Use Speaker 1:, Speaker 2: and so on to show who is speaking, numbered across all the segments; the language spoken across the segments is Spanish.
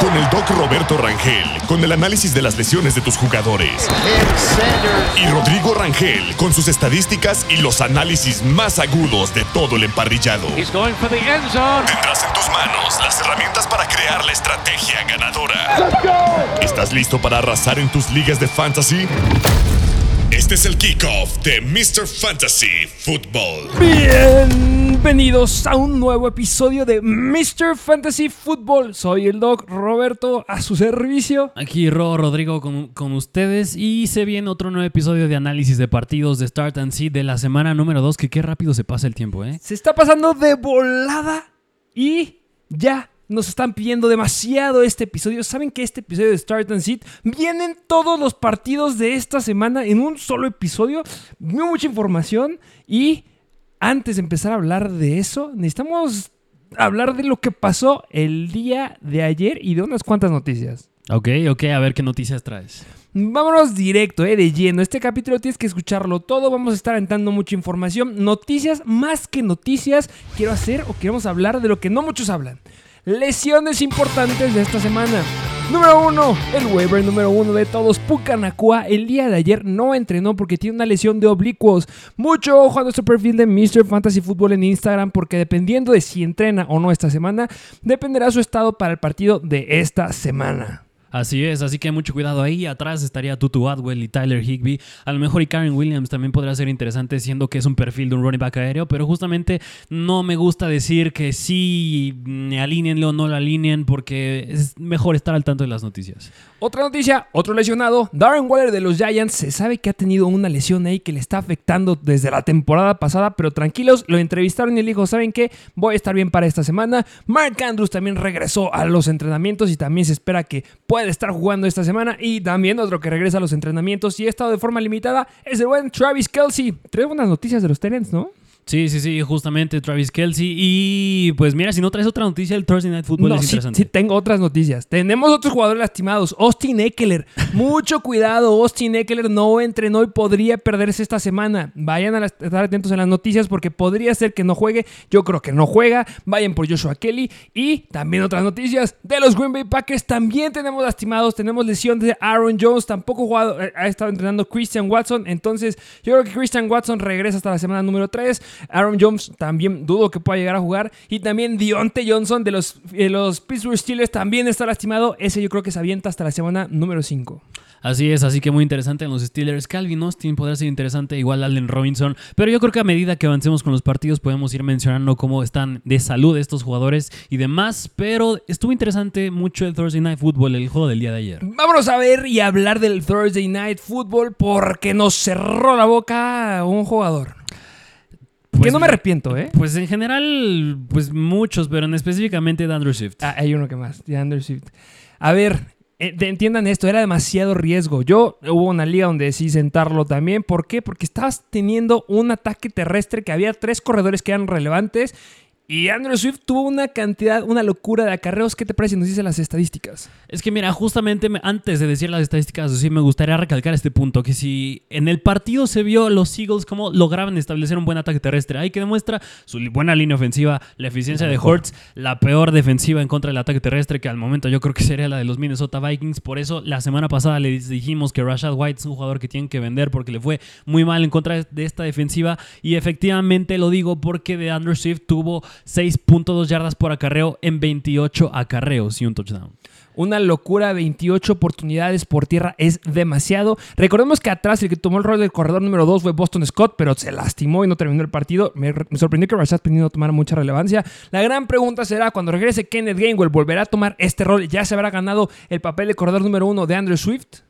Speaker 1: Con el doc Roberto Rangel, con el análisis de las lesiones de tus jugadores. Y Rodrigo Rangel, con sus estadísticas y los análisis más agudos de todo el emparrillado.
Speaker 2: He's going for the end zone.
Speaker 1: Tendrás en tus manos las herramientas para crear la estrategia ganadora. ¿Estás listo para arrasar en tus ligas de fantasy? Este es el kickoff de Mr. Fantasy Football.
Speaker 3: Bienvenidos a un nuevo episodio de Mr. Fantasy Football. Soy el Doc Roberto a su servicio.
Speaker 4: Aquí Ro Rodrigo con, con ustedes y se viene otro nuevo episodio de análisis de partidos de Start and See de la semana número 2, que qué rápido se pasa el tiempo, ¿eh?
Speaker 3: Se está pasando de volada y ya nos están pidiendo demasiado este episodio. Saben que este episodio de Start and Sit vienen todos los partidos de esta semana en un solo episodio. Muy mucha información y antes de empezar a hablar de eso, necesitamos hablar de lo que pasó el día de ayer y de unas cuantas noticias.
Speaker 4: Ok, ok, a ver qué noticias traes.
Speaker 3: Vámonos directo, eh, de lleno. Este capítulo tienes que escucharlo todo. Vamos a estar entrando mucha información. Noticias, más que noticias, quiero hacer o queremos hablar de lo que no muchos hablan. Lesiones importantes de esta semana. Número uno, el waiver número uno de todos, Pucanacua. El día de ayer no entrenó porque tiene una lesión de oblicuos. Mucho ojo a nuestro perfil de Mr. Fantasy Football en Instagram porque dependiendo de si entrena o no esta semana, dependerá su estado para el partido de esta semana.
Speaker 4: Así es, así que mucho cuidado ahí. Atrás estaría Tutu Atwell y Tyler Higby. A lo mejor y Karen Williams también podría ser interesante, siendo que es un perfil de un running back aéreo. Pero justamente no me gusta decir que sí, alínenlo o no lo alineen, porque es mejor estar al tanto de las noticias.
Speaker 3: Otra noticia, otro lesionado, Darren Waller de los Giants. Se sabe que ha tenido una lesión ahí que le está afectando desde la temporada pasada, pero tranquilos, lo entrevistaron y le dijo, ¿saben qué? Voy a estar bien para esta semana. Mark Andrews también regresó a los entrenamientos y también se espera que pueda estar jugando esta semana. Y también otro que regresa a los entrenamientos y ha estado de forma limitada es el buen Travis Kelsey. Trae buenas noticias de los Tenants, ¿no?
Speaker 4: Sí, sí, sí, justamente Travis Kelsey. Y pues mira, si no traes otra noticia, el Thursday Night Football
Speaker 3: No,
Speaker 4: es
Speaker 3: sí,
Speaker 4: interesante.
Speaker 3: sí, tengo otras noticias. Tenemos otros jugadores lastimados. Austin Eckler. Mucho cuidado. Austin Eckler no entrenó y podría perderse esta semana. Vayan a las- estar atentos en las noticias porque podría ser que no juegue. Yo creo que no juega. Vayan por Joshua Kelly. Y también otras noticias de los Green Bay Packers. También tenemos lastimados. Tenemos lesión de Aaron Jones. Tampoco jugado- eh, ha estado entrenando Christian Watson. Entonces, yo creo que Christian Watson regresa hasta la semana número 3. Aaron Jones también dudo que pueda llegar a jugar. Y también Dionte Johnson de los, de los Pittsburgh Steelers también está lastimado. Ese yo creo que se avienta hasta la semana número 5.
Speaker 4: Así es, así que muy interesante en los Steelers. Calvin Austin podrá ser interesante, igual Allen Robinson. Pero yo creo que a medida que avancemos con los partidos podemos ir mencionando cómo están de salud estos jugadores y demás. Pero estuvo interesante mucho el Thursday Night Football, el juego del día de ayer.
Speaker 3: Vámonos a ver y hablar del Thursday Night Football porque nos cerró la boca un jugador. Que
Speaker 4: Pues-
Speaker 3: no me arrepiento, ¿eh?
Speaker 4: Pues en general, pues muchos, pero en específicamente de Andrew Swift.
Speaker 3: Ah, hay uno que más, de Andrew Swift. A ver, eh, entiendan esto, era demasiado riesgo. Yo hubo una liga donde decidí sentarlo también. ¿Por qué? Porque estabas teniendo un ataque terrestre que había tres corredores que eran relevantes. Y Andrew Swift tuvo una cantidad, una locura de acarreos. ¿Qué te parece? si Nos dice las estadísticas.
Speaker 4: Es que mira, justamente me- antes de decir las estadísticas, sí me gustaría recalcar este punto, que si en el partido se vio a los Eagles cómo lograban establecer un buen ataque terrestre, ahí que demuestra su buena línea ofensiva, la eficiencia de Hurts, la peor defensiva en contra del ataque terrestre, que al momento yo creo que sería la de los Minnesota Vikings, por eso la semana pasada les dijimos que Rashad White es un jugador que tienen que vender porque le fue muy mal en contra de esta defensiva, y efectivamente lo digo porque de Andrew Swift tuvo 6.2 yardas por acarreo en 28 acarreos y un touchdown.
Speaker 3: Una locura, 28 oportunidades por tierra es demasiado. Recordemos que atrás el que tomó el rol del corredor número 2 fue Boston Scott, pero se lastimó y no terminó el partido. Me, me sorprendió que Rashad Penny no tomara mucha relevancia. La gran pregunta será, cuando regrese Kenneth Gainwell, ¿volverá a tomar este rol? ¿Ya se habrá ganado el papel de corredor número 1 de Andrew Swift?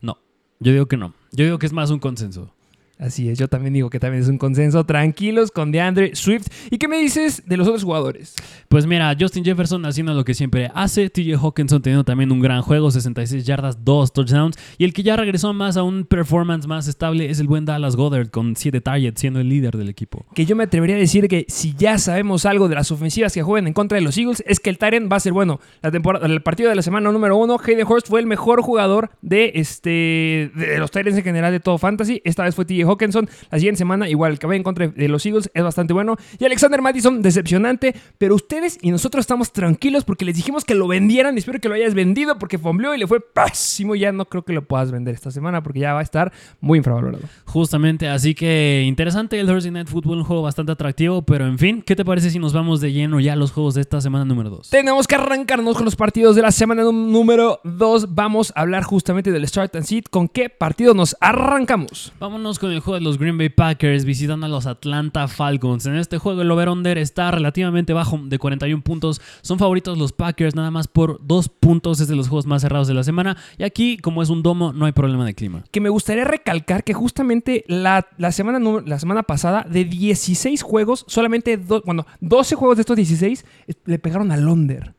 Speaker 4: No, yo digo que no. Yo digo que es más un consenso.
Speaker 3: Así es, yo también digo que también es un consenso. Tranquilos con DeAndre Swift. ¿Y qué me dices de los otros jugadores?
Speaker 4: Pues mira, Justin Jefferson haciendo lo que siempre hace, TJ Hawkinson teniendo también un gran juego, 66 yardas, 2 touchdowns, y el que ya regresó más a un performance más estable es el buen Dallas Goddard con 7 targets, siendo el líder del equipo.
Speaker 3: Que yo me atrevería a decir que si ya sabemos algo de las ofensivas que juegan en contra de los Eagles, es que el Tyrant va a ser bueno. La temporada, el partido de la semana número uno, Hayden Hurst fue el mejor jugador de, este, de los Tyrants en general de todo Fantasy. Esta vez fue TJ Hawkinson. La siguiente semana, igual, el que va en contra de los Eagles es bastante bueno. Y Alexander Madison, decepcionante. Pero ustedes y nosotros estamos tranquilos porque les dijimos que lo vendieran. Espero que lo hayas vendido porque fombleó y le fue pésimo. Ya no creo que lo puedas vender esta semana porque ya va a estar muy infravalorado.
Speaker 4: Justamente, así que interesante el Thursday Night Football, un juego bastante atractivo. Pero en fin, ¿qué te parece si nos vamos de lleno ya a los juegos de esta semana número 2?
Speaker 3: Tenemos que arrancarnos con los partidos de la semana número 2. Vamos a hablar justamente del Start and Seat. ¿Con qué partido nos arrancamos?
Speaker 4: Vámonos con el juego de los Green Bay Packers visitando a los Atlanta Falcons. En este juego el over-under está relativamente bajo de 41 puntos. Son favoritos los Packers nada más por 2 puntos. Es de los juegos más cerrados de la semana. Y aquí, como es un domo, no hay problema de clima.
Speaker 3: Que me gustaría recalcar que justamente la, la semana, la semana pasada, de 16 juegos, solamente bueno, 12 juegos de estos 16 eh, le pegaron al under.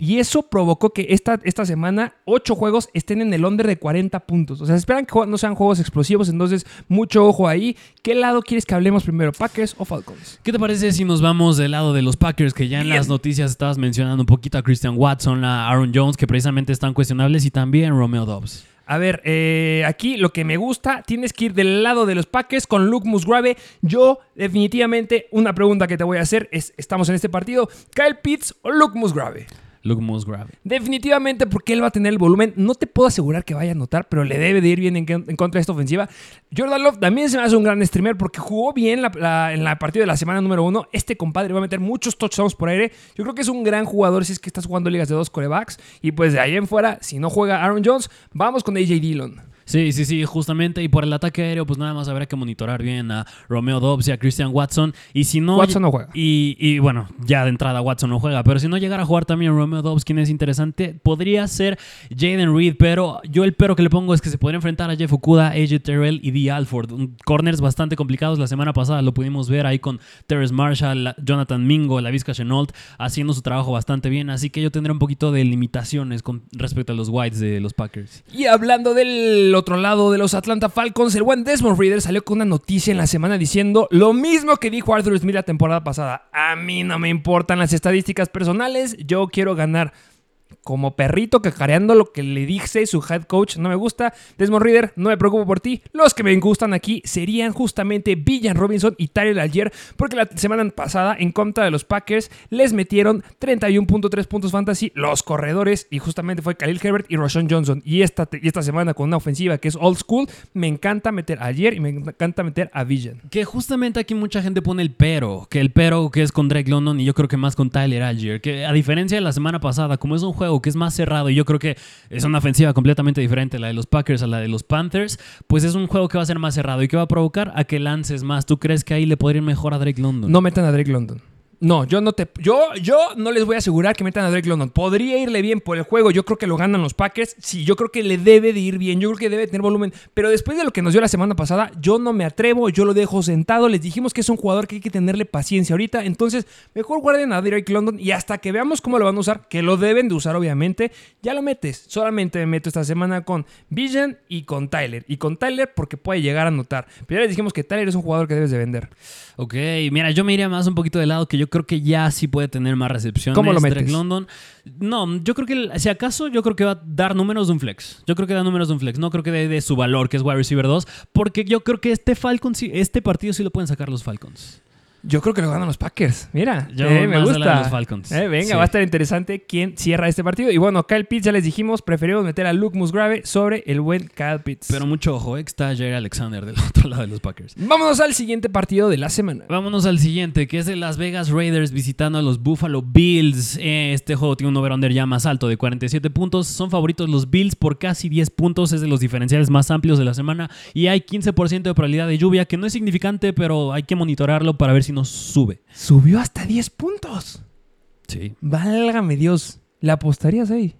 Speaker 3: Y eso provocó que esta, esta semana ocho juegos estén en el under de 40 puntos. O sea, esperan que no sean juegos explosivos, entonces mucho ojo ahí. ¿Qué lado quieres que hablemos primero, Packers o Falcons?
Speaker 4: ¿Qué te parece si nos vamos del lado de los Packers, que ya en las noticias estabas mencionando un poquito a Christian Watson, a Aaron Jones, que precisamente están cuestionables, y también Romeo Dobbs?
Speaker 3: A ver, eh, aquí lo que me gusta, tienes que ir del lado de los Packers con Luke Musgrave. Yo, definitivamente, una pregunta que te voy a hacer es, ¿estamos en este partido? ¿Kyle Pitts o Luke Musgrave?
Speaker 4: Luke Musgrave.
Speaker 3: Definitivamente porque él va a tener el volumen. No te puedo asegurar que vaya a anotar, pero le debe de ir bien en, contra de esta ofensiva. Jordan Love también se me hace un gran streamer porque jugó bien en la partida de la semana número uno. Este compadre va a meter muchos touchdowns por aire. Yo creo que es un gran jugador si es que estás jugando ligas de dos corebacks. Y pues de ahí en fuera, si no juega Aaron Jones, vamos con AJ Dillon.
Speaker 4: Sí, sí, sí, justamente. Y por el ataque aéreo, pues nada más habrá que monitorar bien a Romeo Dobbs y a Christian Watson. Y si no.
Speaker 3: Watson no juega.
Speaker 4: Y, y, bueno, ya de entrada Watson no juega. Pero si no llegara a jugar también Romeo Dobbs, quien es interesante, podría ser Jaden Reed. Pero yo el pero que le pongo es que se podría enfrentar a Jeff Okuda, AJ Terrell y Dee Alford. Corners bastante complicados. La semana pasada lo pudimos ver ahí con Terrence Marshall, Jonathan Mingo, la Vizca Chenault, haciendo su trabajo bastante bien. Así que yo tendré un poquito de limitaciones con respecto a los Whites de los Packers.
Speaker 3: Y hablando del otro lado de los Atlanta Falcons, el buen Desmond Reader salió con una noticia en la semana diciendo lo mismo que dijo Arthur Smith la temporada pasada. A mí no me importan las estadísticas personales, yo quiero ganar como perrito cacareando lo que le dice su head coach. No me gusta. Desmond Reader, no me preocupo por ti. Los que me gustan aquí serían justamente Villan Robinson y Tyler Algier, porque la semana pasada en contra de los Packers les metieron 31.3 puntos fantasy los corredores y justamente fue Khalil Herbert y Roshan Johnson. Y esta, y esta semana con una ofensiva que es old school, me encanta meter a Algier y me encanta meter a Villan.
Speaker 4: Que justamente aquí mucha gente pone el pero, que el pero que es con Drake London y yo creo que más con Tyler Algier, que a diferencia de la semana pasada, como es un juego que es más cerrado y yo creo que es una ofensiva completamente diferente la de los Packers a la de los Panthers, pues es un juego que va a ser más cerrado y que va a provocar a que lances más. ¿Tú crees que ahí le podría ir mejor a Drake London?
Speaker 3: No metan a Drake London. No, yo no te. Yo, yo no les voy a asegurar que metan a Drake London. Podría irle bien por el juego. Yo creo que lo ganan los Packers. Sí, yo creo que le debe de ir bien. Yo creo que debe tener volumen. Pero después de lo que nos dio la semana pasada, yo no me atrevo. Yo lo dejo sentado. Les dijimos que es un jugador que hay que tenerle paciencia ahorita. Entonces, mejor guarden a Drake London. Y hasta que veamos cómo lo van a usar, que lo deben de usar, obviamente, ya lo metes. Solamente me meto esta semana con Vision y con Tyler. Y con Tyler porque puede llegar a notar. Pero ya les dijimos que Tyler es un jugador que debes de vender.
Speaker 4: Ok, mira, yo me iría más un poquito de lado que yo creo que ya sí puede tener más recepción.
Speaker 3: ¿Cómo lo metes?
Speaker 4: London. No, yo creo que si acaso yo creo que va a dar números de un flex. Yo creo que da números de un flex. No creo que dé de su valor, que es wide receiver 2, porque yo creo que este Falcons, este partido sí lo pueden sacar los Falcons.
Speaker 3: Yo creo que lo ganan los Packers. Mira, eh, me gusta.
Speaker 4: Los Falcons.
Speaker 3: Eh, venga, va a estar interesante quién cierra este partido. Y bueno, Kyle Pitts, ya les dijimos, preferimos meter a Luke Musgrave sobre el buen Kyle Pitts.
Speaker 4: Pero mucho ojo, eh, está Jerry Alexander del otro lado de los Packers.
Speaker 3: Vámonos al siguiente partido de la semana.
Speaker 4: Vámonos al siguiente, que es de Las Vegas Raiders visitando a los Buffalo Bills. Este juego tiene un over-under ya más alto de 47 puntos. Son favoritos los Bills por casi 10 puntos. Es de los diferenciales más amplios de la semana. Y hay 15% de probabilidad de lluvia, que no es significante, pero hay que monitorarlo para ver si sube.
Speaker 3: Subió hasta 10 puntos.
Speaker 4: Sí.
Speaker 3: Válgame Dios. ¿La apostarías ahí?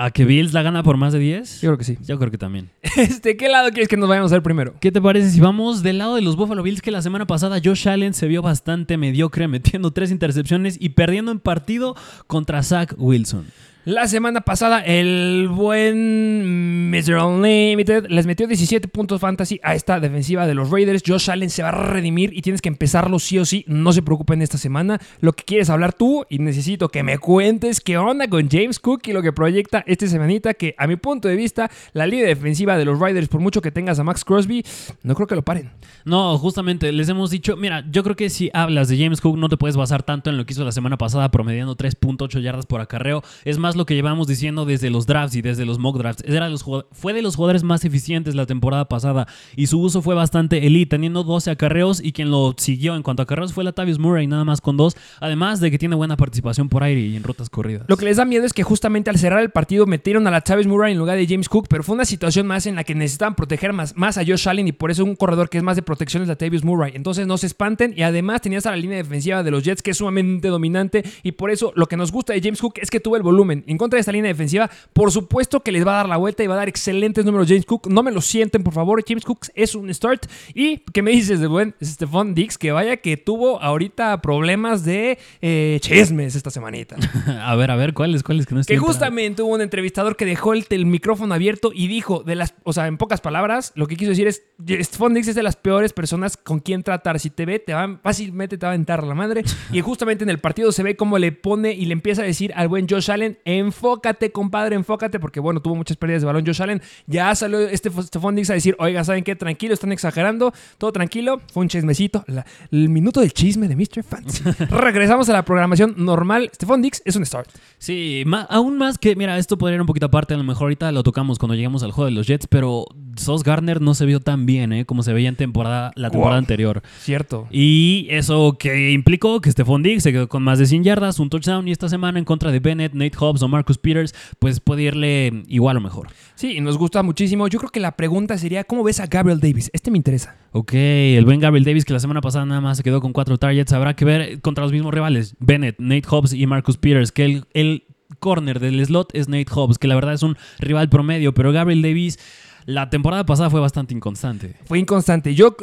Speaker 4: ¿A que Bills la gana por más de 10?
Speaker 3: Yo creo que sí.
Speaker 4: Yo creo que también.
Speaker 3: Este, ¿qué lado quieres que nos vayamos a ver primero?
Speaker 4: ¿Qué te parece si vamos del lado de los Buffalo Bills que la semana pasada Josh Allen se vio bastante mediocre metiendo tres intercepciones y perdiendo en partido contra Zach Wilson?
Speaker 3: La semana pasada, el buen Mr. Unlimited les metió 17 puntos fantasy a esta defensiva de los Raiders. Josh Allen se va a redimir y tienes que empezarlo sí o sí. No se preocupen esta semana. Lo que quieres hablar tú y necesito que me cuentes qué onda con James Cook y lo que proyecta esta semanita. Que a mi punto de vista, la línea defensiva de los Raiders, por mucho que tengas a Max Crosby, no creo que lo paren.
Speaker 4: No, justamente les hemos dicho, mira, yo creo que si hablas de James Cook no te puedes basar tanto en lo que hizo la semana pasada promediando 3.8 yardas por acarreo. Es más lo que llevamos diciendo desde los drafts y desde los mock drafts. Era los, fue de los jugadores más eficientes la temporada pasada y su uso fue bastante elite, teniendo 12 acarreos y quien lo siguió en cuanto a acarreos fue Latavius Murray, nada más con dos, además de que tiene buena participación por aire y en rutas corridas.
Speaker 3: Lo que les da miedo es que justamente al cerrar el partido metieron a Latavius Murray en lugar de James Cook, pero fue una situación más en la que necesitaban proteger más, más a Josh Allen y por eso un corredor que es más de protección es Latavius Murray. Entonces no se espanten y además tenías a la línea defensiva de los Jets que es sumamente dominante y por eso lo que nos gusta de James Cook es que tuvo el volumen. En contra de esta línea defensiva, por supuesto que les va a dar la vuelta y va a dar excelentes números James Cook. No me lo sienten, por favor. James Cook es un start. ¿Y qué me dices de buen Stephon Dix? Que vaya que tuvo ahorita problemas de eh, chismes esta semanita.
Speaker 4: a ver, a ver, ¿cuáles? ¿Cuáles que no
Speaker 3: Que justamente hubo un entrevistador que dejó el, el, micrófono abierto y dijo, de las, o sea, en pocas palabras, lo que quiso decir es, Stephon Dix es de las peores personas con quien tratar. Si te ve, te va, fácilmente te va a aventar la madre. y justamente en el partido se ve cómo le pone y le empieza a decir al buen Josh Allen, enfócate, compadre, enfócate, porque bueno, tuvo muchas pérdidas de balón Josh Allen. Ya salió este Stephon Diggs a decir, oiga, ¿saben qué? Tranquilo, están exagerando, todo tranquilo. Fue un chismecito, la, el minuto del chisme de Mr. Fancy. Regresamos a la programación normal. Stephon Diggs es un start.
Speaker 4: Sí, más, aún más que, mira, esto podría ir un poquito aparte, a lo mejor ahorita lo tocamos cuando lleguemos al juego de los Jets, pero Sos Garner no se vio tan bien, ¿eh? Como se veía en temporada, la temporada wow. anterior.
Speaker 3: Cierto.
Speaker 4: Y eso que implicó que Stephon Diggs se quedó con más de 100 yardas, un touchdown, y esta semana en contra de Bennett, Nate Hobbs o Marcus Peters, pues puede irle igual o mejor.
Speaker 3: Sí, y nos gusta muchísimo. Yo creo que la pregunta sería, ¿cómo ves a Gabriel Davis? Este me interesa.
Speaker 4: Ok, el buen Gabriel Davis que la semana pasada nada más se quedó con cuatro targets. Habrá que ver contra los mismos rivales, Bennett, Nate Hobbs y Marcus Peters, que el, el corner del slot es Nate Hobbs, que la verdad es un rival promedio, pero Gabriel Davis la temporada pasada fue bastante inconstante.
Speaker 3: Fue inconstante. Yo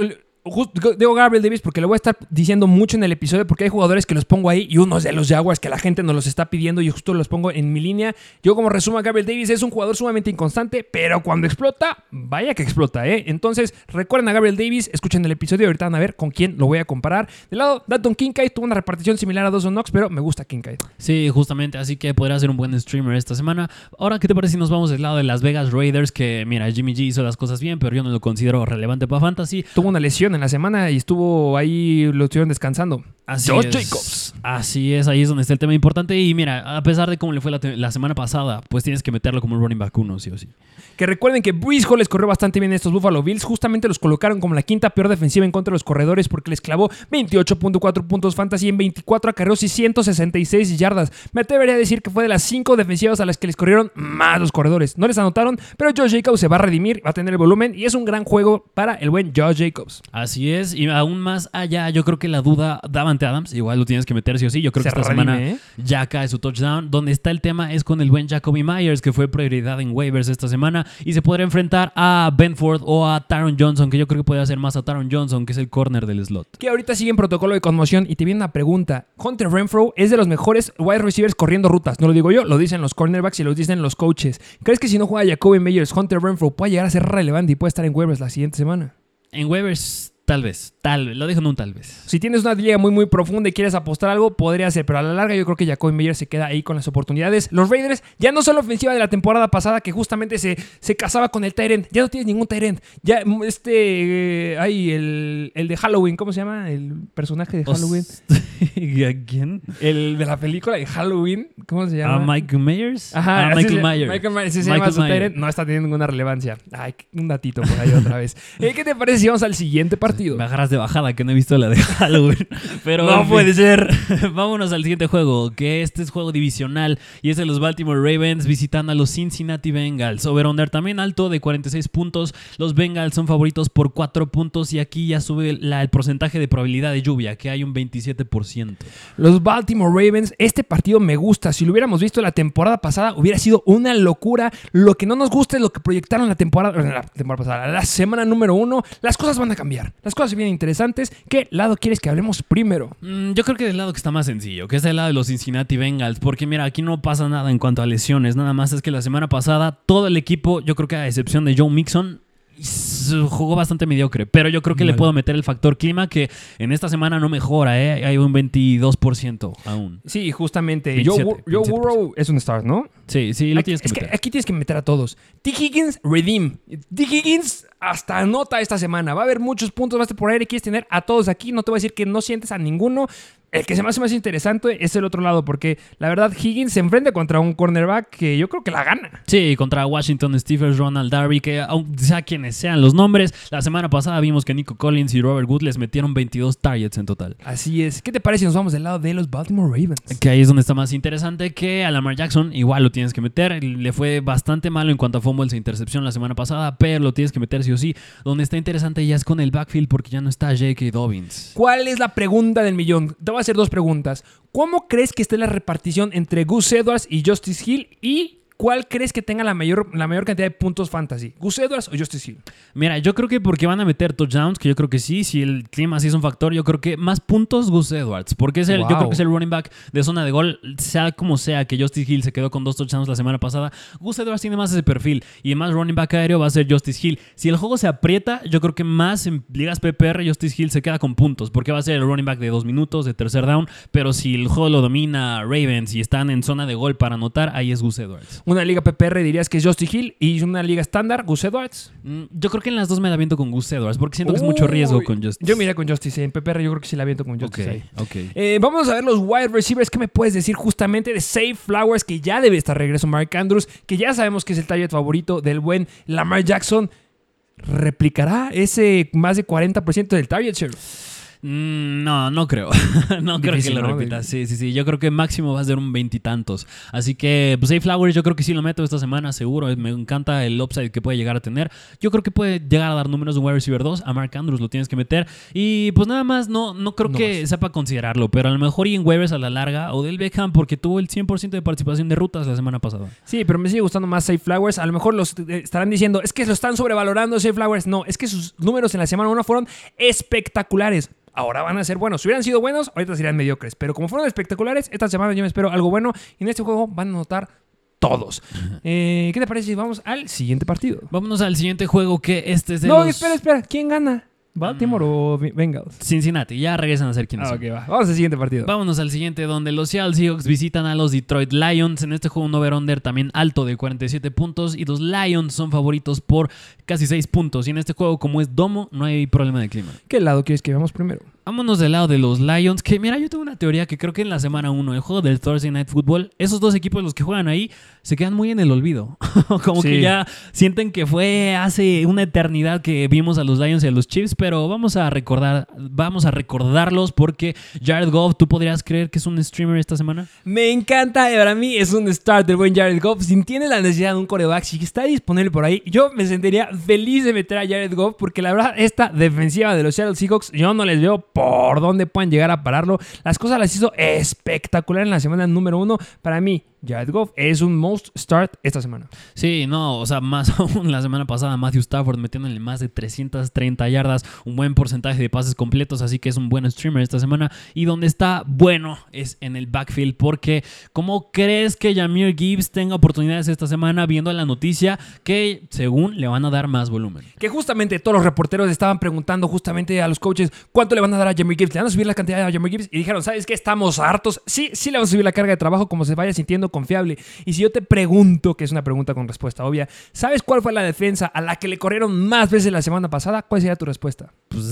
Speaker 3: Justo, digo Gabriel Davis porque lo voy a estar diciendo mucho en el episodio porque hay jugadores que los pongo ahí y unos de los Jaguars que la gente nos los está pidiendo y justo los pongo en mi línea. Yo como resumo a Gabriel Davis es un jugador sumamente inconstante, pero cuando explota, vaya que explota, ¿eh? Entonces recuerden a Gabriel Davis, escuchen el episodio ahorita van a ver con quién lo voy a comparar. De lado, Dalton Kincaid tuvo una repartición similar a Dawson Knox, pero me gusta Kincaid.
Speaker 4: Sí, justamente, así que podría ser un buen streamer esta semana. Ahora, ¿qué te parece si nos vamos del lado de Las Vegas Raiders? Que mira, Jimmy G hizo las cosas bien, pero yo no lo considero relevante para Fantasy.
Speaker 3: Tuvo una lesión en la semana y estuvo ahí, lo estuvieron descansando.
Speaker 4: Así
Speaker 3: Josh
Speaker 4: es.
Speaker 3: Jacobs.
Speaker 4: Así es, ahí es donde está el tema importante. Y mira, a pesar de cómo le fue la, la semana pasada, pues tienes que meterlo como un running back uno, sí o sí.
Speaker 3: Que recuerden que Breeze Hall les corrió bastante bien a estos Buffalo Bills. Justamente los colocaron como la quinta peor defensiva en contra de los corredores porque les clavó 28.4 puntos fantasy en 24 acarreos y 166 yardas. Me atrevería a decir que fue de las cinco defensivas a las que les corrieron más los corredores. No les anotaron, pero Josh Jacobs se va a redimir, va a tener el volumen y es un gran juego para el buen Josh Jacobs.
Speaker 4: Así es, y aún más allá, yo creo que la duda Davante Adams, igual lo tienes que meter sí o sí. Yo creo
Speaker 3: Se
Speaker 4: que esta
Speaker 3: redime,
Speaker 4: semana
Speaker 3: ¿eh?
Speaker 4: ya cae su touchdown. Donde está el tema es con el buen Jacoby Myers, que fue prioridad en waivers esta semana. Y se podrá enfrentar a Benford o a Taron Johnson, que yo creo que puede hacer más a Taron Johnson, que es el corner del slot.
Speaker 3: Que ahorita sigue en protocolo de conmoción y te viene una pregunta. Hunter Renfro es de los mejores wide receivers corriendo rutas. No lo digo yo, lo dicen los cornerbacks y lo dicen los coaches. ¿Crees que si no juega Jacoby Myers, Hunter Renfro puede llegar a ser relevante y puede estar en waivers la siguiente semana?
Speaker 4: En waivers, tal vez, tal vez, lo dejo en un tal vez.
Speaker 3: Si tienes una liga muy muy profunda y quieres apostar algo, podría ser, pero a la larga yo creo que Jacoby Meyer se queda ahí con las oportunidades. Los Raiders ya no son la ofensiva de la temporada pasada que justamente se, se casaba con el Tyrant, ya no tienes ningún Tyrant. Ya mm, este, eh, hay el, el de Halloween, ¿cómo se llama? El personaje de Halloween.
Speaker 4: ¿Y a quién?
Speaker 3: El de la película de Halloween, ¿cómo se llama?
Speaker 4: ¿A Mike Myers?
Speaker 3: Ajá, así
Speaker 4: Michael Myers.
Speaker 3: Michael Myers, se
Speaker 4: Michael
Speaker 3: llama su. Tyrant, no está teniendo ninguna relevancia. Ay, un datito por ahí otra vez. Eh, ¿Qué te parece si vamos al siguiente partido? Partido.
Speaker 4: Me agarras de bajada que no he visto la de Halloween. Pero
Speaker 3: No
Speaker 4: en fin.
Speaker 3: puede ser.
Speaker 4: Vámonos al siguiente juego, que este es juego divisional y es de los Baltimore Ravens visitando a los Cincinnati Bengals. Over-under también alto de 46 puntos. Los Bengals son favoritos por 4 puntos y aquí ya sube la- el porcentaje de probabilidad de lluvia, que hay un 27%.
Speaker 3: Los Baltimore Ravens, este partido me gusta. Si lo hubiéramos visto la temporada pasada, hubiera sido una locura. Lo que no nos gusta es lo que proyectaron la temporada, la temporada pasada, la semana número uno. Las cosas van a cambiar. Las cosas vienen interesantes. ¿Qué lado quieres que hablemos primero?
Speaker 4: Mm, yo creo que del lado que está más sencillo, que es del lado de los Cincinnati Bengals, porque mira, aquí no pasa nada en cuanto a lesiones, nada más es que la semana pasada todo el equipo, yo creo que a excepción de Joe Mixon, s- jugó bastante mediocre, pero yo creo que le puedo meter el factor clima que en esta semana no mejora, ¿eh? hay un 22% aún.
Speaker 3: Sí, justamente. Joe,
Speaker 4: 27,
Speaker 3: Bur- Joe
Speaker 4: 27%.
Speaker 3: Burrow es un start, ¿no?
Speaker 4: Sí, sí, lo
Speaker 3: Aquí-
Speaker 4: tienes que
Speaker 3: es
Speaker 4: meter.
Speaker 3: aquí tienes que meter a todos. T. Higgins, redeem. T. Higgins hasta anota esta semana. Va a haber muchos puntos, vas a por aire. Quieres tener a todos aquí. No te voy a decir que no sientes a ninguno. El que se me hace más interesante es el otro lado, porque la verdad, Higgins se enfrenta contra un cornerback que yo creo que la gana.
Speaker 4: Sí, contra Washington Steelers, Ronald Darby, que aunque sea quienes sean los nombres, la semana pasada vimos que Nico Collins y Robert Wood les metieron 22 targets en total.
Speaker 3: Así es. ¿Qué te parece si nos vamos del lado de los Baltimore Ravens?
Speaker 4: Que ahí es donde está más interesante que a Lamar Jackson igual lo tienes que meter. Le fue bastante malo en cuanto a fumbles e intercepción la semana pasada, pero lo tienes que meter sí o sí. Donde está interesante ya es con el backfield porque ya no está J.K. Dobbins.
Speaker 3: ¿Cuál es la pregunta del millón? Te voy a hacer dos preguntas. ¿Cómo crees que esté la repartición entre Gus Edwards y Justice Hill? ¿Y cuál crees que tenga la mayor, la mayor cantidad de puntos fantasy? ¿Gus Edwards o Justice Hill?
Speaker 4: Mira, yo creo que porque van a meter touchdowns, que yo creo que sí, si el clima sí es un factor, yo creo que más puntos Gus Edwards, porque es el, yo creo que es el running back de zona de gol, sea como sea que Justice Hill se quedó con dos touchdowns la semana pasada, Gus Edwards tiene más ese perfil y más running back aéreo va a ser Justice Hill. Si el juego se aprieta, yo creo que más en ligas PPR Justice Hill se queda con puntos, porque va a ser el running back de dos minutos, de tercer down, pero si el juego lo domina Ravens y están en zona de gol para anotar, ahí es Gus Edwards.
Speaker 3: Una liga PPR dirías que es Justice Hill y una liga estándar, Gus Edwards.
Speaker 4: Mm, Yo creo que en las dos me la viento con Gus Edwards, porque siento que es mucho riesgo con Justice.
Speaker 3: Yo miré con Justice. En PPR yo creo que sí la aviento con Justice ahí.
Speaker 4: ok.
Speaker 3: Eh, vamos a ver los wide receivers. ¿Qué me puedes decir justamente de Safe Flowers? Que ya debe estar regreso Mark Andrews. Que ya sabemos que es el target favorito del buen Lamar Jackson. ¿Replicará ese más de 40% del target share?
Speaker 4: Mm, No, no creo. no creo
Speaker 3: Difícil,
Speaker 4: que lo
Speaker 3: ¿no?
Speaker 4: repita. Sí, sí, sí. Yo creo que máximo va a ser un veintitantos. Así que, pues, Safe Flowers, yo creo que sí lo meto esta semana, seguro. Me encanta el upside que puede llegar a tener. Yo creo que puede llegar a dar números de wide receiver 2. A Mark Andrews lo tienes que meter. Y pues nada más, no, no creo
Speaker 3: No
Speaker 4: que sepa considerarlo. Pero a lo mejor y en waivers a la larga. O del Beckham, porque tuvo el 100% de participación de rutas la semana pasada.
Speaker 3: Sí, pero me sigue gustando más Safe Flowers. A lo mejor los eh, estarán diciendo, es que lo están sobrevalorando Safe Flowers. No, es que sus números en la semana 1 fueron espectaculares. Ahora van a ser buenos. Si hubieran sido buenos, ahorita serían mediocres. Pero como fueron espectaculares, esta semana yo me espero algo bueno. Y en este juego van a notar todos. Eh, ¿Qué te parece si vamos al siguiente partido?
Speaker 4: Vámonos al siguiente juego que este es de
Speaker 3: No,
Speaker 4: los
Speaker 3: espera, espera. ¿Quién gana? ¿Baltimore o Be- Bengals?
Speaker 4: Cincinnati. Ya regresan a ser quienes
Speaker 3: Ah,
Speaker 4: son.
Speaker 3: va. Vamos al siguiente partido.
Speaker 4: Vámonos al siguiente, donde los Seattle Seahawks visitan a los Detroit Lions. En este juego un over-under también alto de 47 puntos. Y los Lions son favoritos por casi 6 puntos. Y en este juego, como es domo, no hay problema de clima.
Speaker 3: ¿Qué lado quieres que veamos primero?
Speaker 4: Vámonos del lado de los Lions, que mira, yo tengo una teoría que creo que en la semana 1, el juego del Thursday Night Football, esos dos equipos los que juegan ahí se quedan muy en el olvido. Como
Speaker 3: Sí.
Speaker 4: que ya sienten que fue hace una eternidad que vimos a los Lions y a los Chiefs, pero vamos a recordar, vamos a recordarlos porque Jared Goff, ¿tú podrías creer que es un streamer esta semana?
Speaker 3: Me encanta, para mí es un start del buen Jared Goff. Si tiene la necesidad de un coreback, si está disponible por ahí, yo me sentiría feliz de meter a Jared Goff porque la verdad, esta defensiva de los Seattle Seahawks, yo no les veo por dónde puedan llegar a pararlo. Las cosas las hizo espectacular en la semana número uno. Para mí, Jared Goff es un most start esta semana.
Speaker 4: Sí, no, o sea, más aún la semana pasada Matthew Stafford metiéndole más de 330 yardas, un buen porcentaje de pases completos, así que es un buen streamer esta semana. Y donde está bueno es en el backfield, porque ¿cómo crees que Jameer Gibbs tenga oportunidades esta semana viendo la noticia que según le van a dar más volumen?
Speaker 3: Que justamente todos los reporteros estaban preguntando justamente a los coaches cuánto le van a dar a Jamie Gibbs. ¿Le van a subir la cantidad a Jamie Gibbs? Y dijeron, ¿sabes qué? Estamos hartos. Sí, sí le vamos a subir la carga de trabajo como se vaya sintiendo confiable. Y si yo te pregunto, que es una pregunta con respuesta obvia, ¿sabes cuál fue la defensa a la que le corrieron más veces la semana pasada? ¿Cuál sería tu respuesta?
Speaker 4: Pues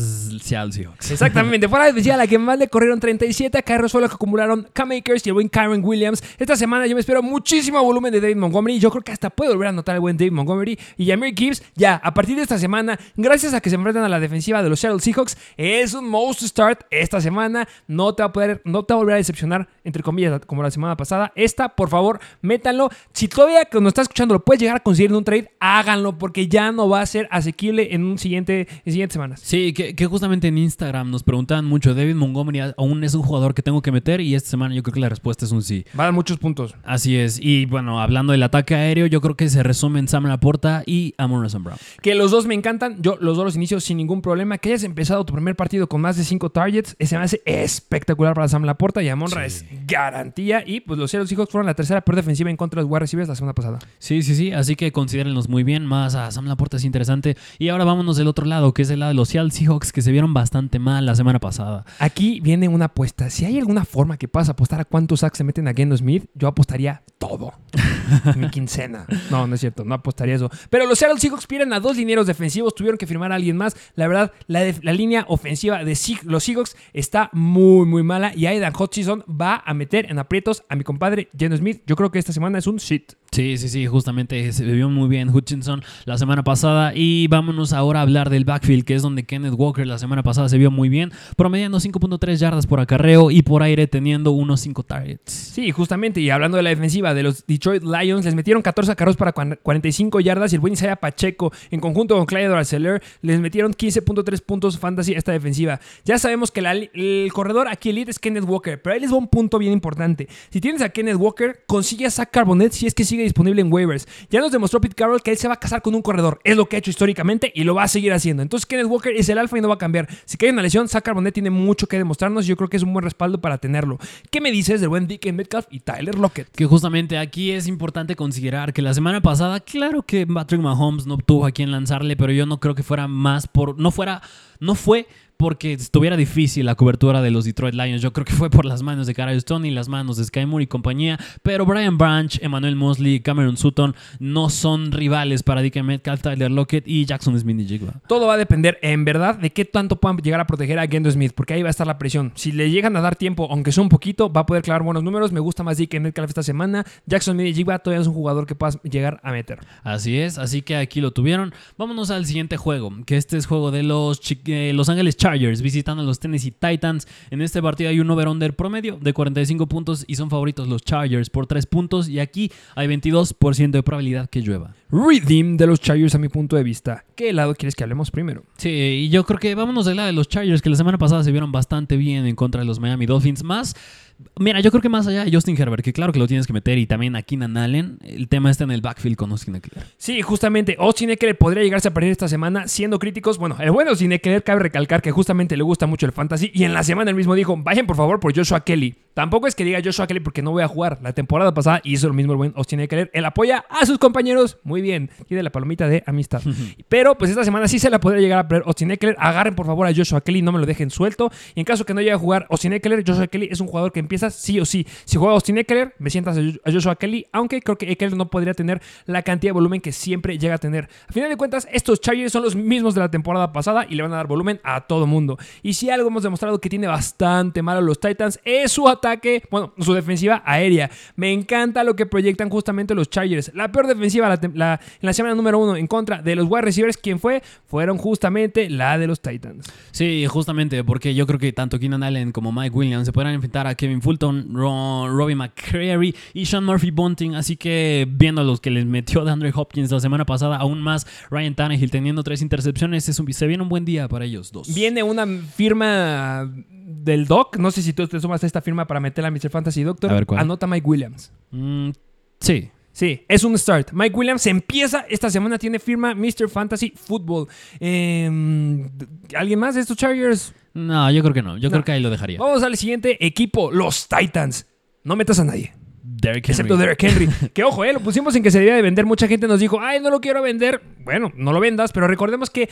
Speaker 4: Seattle Seahawks.
Speaker 3: Exactamente, fue la defensiva a la que más le corrieron 37 carros, fue lo que acumularon Cam Akers y el buen Kyron Williams. Esta semana yo me espero muchísimo volumen de David Montgomery. Yo creo que hasta puede volver a anotar el buen David Montgomery. Y Jameer Gibbs, ya, a partir de esta semana, gracias a que se enfrentan a la defensiva de los Seattle Seahawks, es un most start esta semana. No te va a poder, no te va a volver a decepcionar, entre comillas, como la semana pasada. Esta, por favor, métanlo. Si todavía cuando estás escuchando lo puedes llegar a conseguir en un trade, háganlo, porque ya no va a ser asequible en un siguiente, en siguientes semanas.
Speaker 4: Sí, que, que justamente en Instagram nos preguntaban mucho, David Montgomery aún es un jugador que tengo que meter y esta semana yo creo que la respuesta es un sí.
Speaker 3: Va a dar muchos puntos.
Speaker 4: Así es. Y bueno, hablando del ataque aéreo, yo creo que se resume en Sam Laporta y Amon Brown.
Speaker 3: Que los dos me encantan. Yo los dos los inicio sin ningún problema. Que hayas empezado tu primer partido con más de 5 targets, ese me hace espectacular para Sam Laporta y Amonra
Speaker 4: Sí.
Speaker 3: es garantía. Y pues los Seattle Seahawks fueron la tercera peor defensiva en contra de los wide receivers la semana pasada.
Speaker 4: Sí, sí, sí. Así que considérenlos muy bien. Más a Sam Laporta es interesante. Y ahora vámonos del otro lado, que es el lado de los Seattle Seahawks, que se vieron bastante mal la semana pasada.
Speaker 3: Aquí viene una apuesta. Si hay alguna forma que puedas apostar a cuántos sacks se meten a Geno Smith, yo apostaría todo. Mi quincena. No, no es cierto, no apostaría eso. Pero los Seattle Seahawks pierden a dos linieros defensivos, tuvieron que firmar a alguien más. La verdad, la, la línea ofensiva de Se- los Seahawks está muy, muy mala. Y Aidan Hutchinson va a meter en aprietos a mi compadre Geno Smith. Yo creo que esta semana es un shit.
Speaker 4: Sí, sí, sí, justamente se vio muy bien Hutchinson la semana pasada. Y vámonos ahora a hablar del backfield, que es donde Kenneth Walker la semana pasada se vio muy bien, promediando 5.3 yardas por acarreo y por aire teniendo unos 5 targets.
Speaker 3: Sí, justamente. Y hablando de la defensiva de los Detroit Lions, les metieron 14 carros para cuan- 45 yardas y el buen Isaiah Pacheco, en conjunto con Clyde Arcelor, les metieron 15.3 puntos fantasy a esta defensiva. Ya sabemos que la el corredor aquí elite es Kenneth Walker, pero ahí les va un punto bien importante. Si tienes a Kenneth Walker, consigue a Zach Carbonet si es que sigue disponible en waivers. Ya nos demostró Pete Carroll que él se va a casar con un corredor. Es lo que ha hecho históricamente y lo va a seguir haciendo. Entonces Kenneth Walker es el alfa y no va a cambiar. Si cae una lesión, Zach Carbonet tiene mucho que demostrarnos y yo creo que es un buen respaldo para tenerlo. ¿Qué me dices del buen Dick Metcalf y Tyler Lockett?
Speaker 4: Que justamente aquí es importante considerar que la semana pasada, claro que Patrick Mahomes no tuvo a quien lanzarle, pero yo no creo que fuera más por. No fuera. No fue porque estuviera difícil la cobertura de los Detroit Lions. Yo creo que fue por las manos de Cara Stone y las manos de Sky Moore y compañía. Pero Brian Branch, Emmanuel Mosley, Cameron Sutton no son rivales para DK Metcalf, Tyler Lockett y Jackson Smith y Jigba.
Speaker 3: Todo va a depender, en verdad, de qué tanto puedan llegar a proteger a Gendo Smith, porque ahí va a estar la presión. Si le llegan a dar tiempo, aunque sea un poquito, va a poder clavar buenos números. Me gusta más DK Metcalf esta semana. Jackson Smith y Jigba todavía es un jugador que puedas llegar a meter.
Speaker 4: Así es, así que aquí lo tuvieron. Vámonos al siguiente juego, que este es juego de los eh, Los Ángeles Chargers visitando a los Tennessee Titans. En este partido hay un over-under promedio de 45 puntos y son favoritos los Chargers por 3 puntos. Y aquí hay 22% de probabilidad que llueva.
Speaker 3: Redeem de los Chargers a mi punto de vista. ¿Qué lado quieres que hablemos primero?
Speaker 4: Sí, y yo creo que vámonos del lado de los Chargers, que la semana pasada se vieron bastante bien en contra de los Miami Dolphins. Más, mira, yo creo que más allá de Justin Herbert, que claro que lo tienes que meter, y también a Keenan Allen, el tema está en el backfield con Austin Eckler.
Speaker 3: Sí, justamente Austin Eckler podría llegarse a perder esta semana siendo críticos. Bueno, el bueno Austin Eckler cabe recalcar que justamente le gusta mucho el fantasy y en la semana él mismo dijo, vayan por favor por Joshua Kelly. Tampoco es que diga Joshua Kelly porque no voy a jugar. La temporada pasada hizo lo mismo el buen Austin Eckler. Él apoya a sus compañeros. Muy bien. Tiene la palomita de amistad. Pero pues esta semana sí se la podría llegar a perder Austin Eckler. Agarren por favor a Joshua Kelly, no me lo dejen suelto. Y en caso que no llegue a jugar Austin Eckler, Joshua Kelly es un jugador que empieza sí o sí. Si juega Austin Eckler, me sientas a Joshua Kelly, aunque creo que Eckler no podría tener la cantidad de volumen que siempre llega a tener. A final de cuentas, estos Chargers son los mismos de la temporada pasada y le van a dar volumen a todo mundo. Y si algo hemos demostrado que tiene bastante malo los Titans es su ataque, bueno, su defensiva aérea. Me encanta lo que proyectan justamente los Chargers. La peor defensiva en la semana número uno en contra de los wide receivers, ¿quién fue? Fueron justamente la de los Titans.
Speaker 4: Sí, justamente, porque yo creo que tanto Keenan Allen como Mike Williams se podrán enfrentar a Kevin Fulton, Ro- Robbie McCreary y Sean Murphy Bunting. Así que viendo a los que les metió DeAndre Hopkins la semana pasada, aún más Ryan Tannehill teniendo tres intercepciones, es un- se viene un buen día para ellos dos.
Speaker 3: Viene una firma del Doc. No sé si tú te sumas a esta firma para meterla a Mr. Fantasy Doctor.
Speaker 4: A ver, ¿cuál?
Speaker 3: Anota Mike Williams.
Speaker 4: Mm, sí.
Speaker 3: Sí, es un start. Mike Williams empieza esta semana, tiene firma Mr. Fantasy Football. Eh, ¿Alguien más de estos Chargers?
Speaker 4: No, yo creo que no. Yo
Speaker 3: No.
Speaker 4: creo que ahí lo dejaría.
Speaker 3: Vamos al siguiente equipo, los Titans. No metas a nadie,
Speaker 4: Henry.
Speaker 3: excepto Derrick Henry. que ojo, eh, lo pusimos en que se debía de vender. Mucha gente nos dijo, ay, no lo quiero vender. Bueno, no lo vendas, pero recordemos que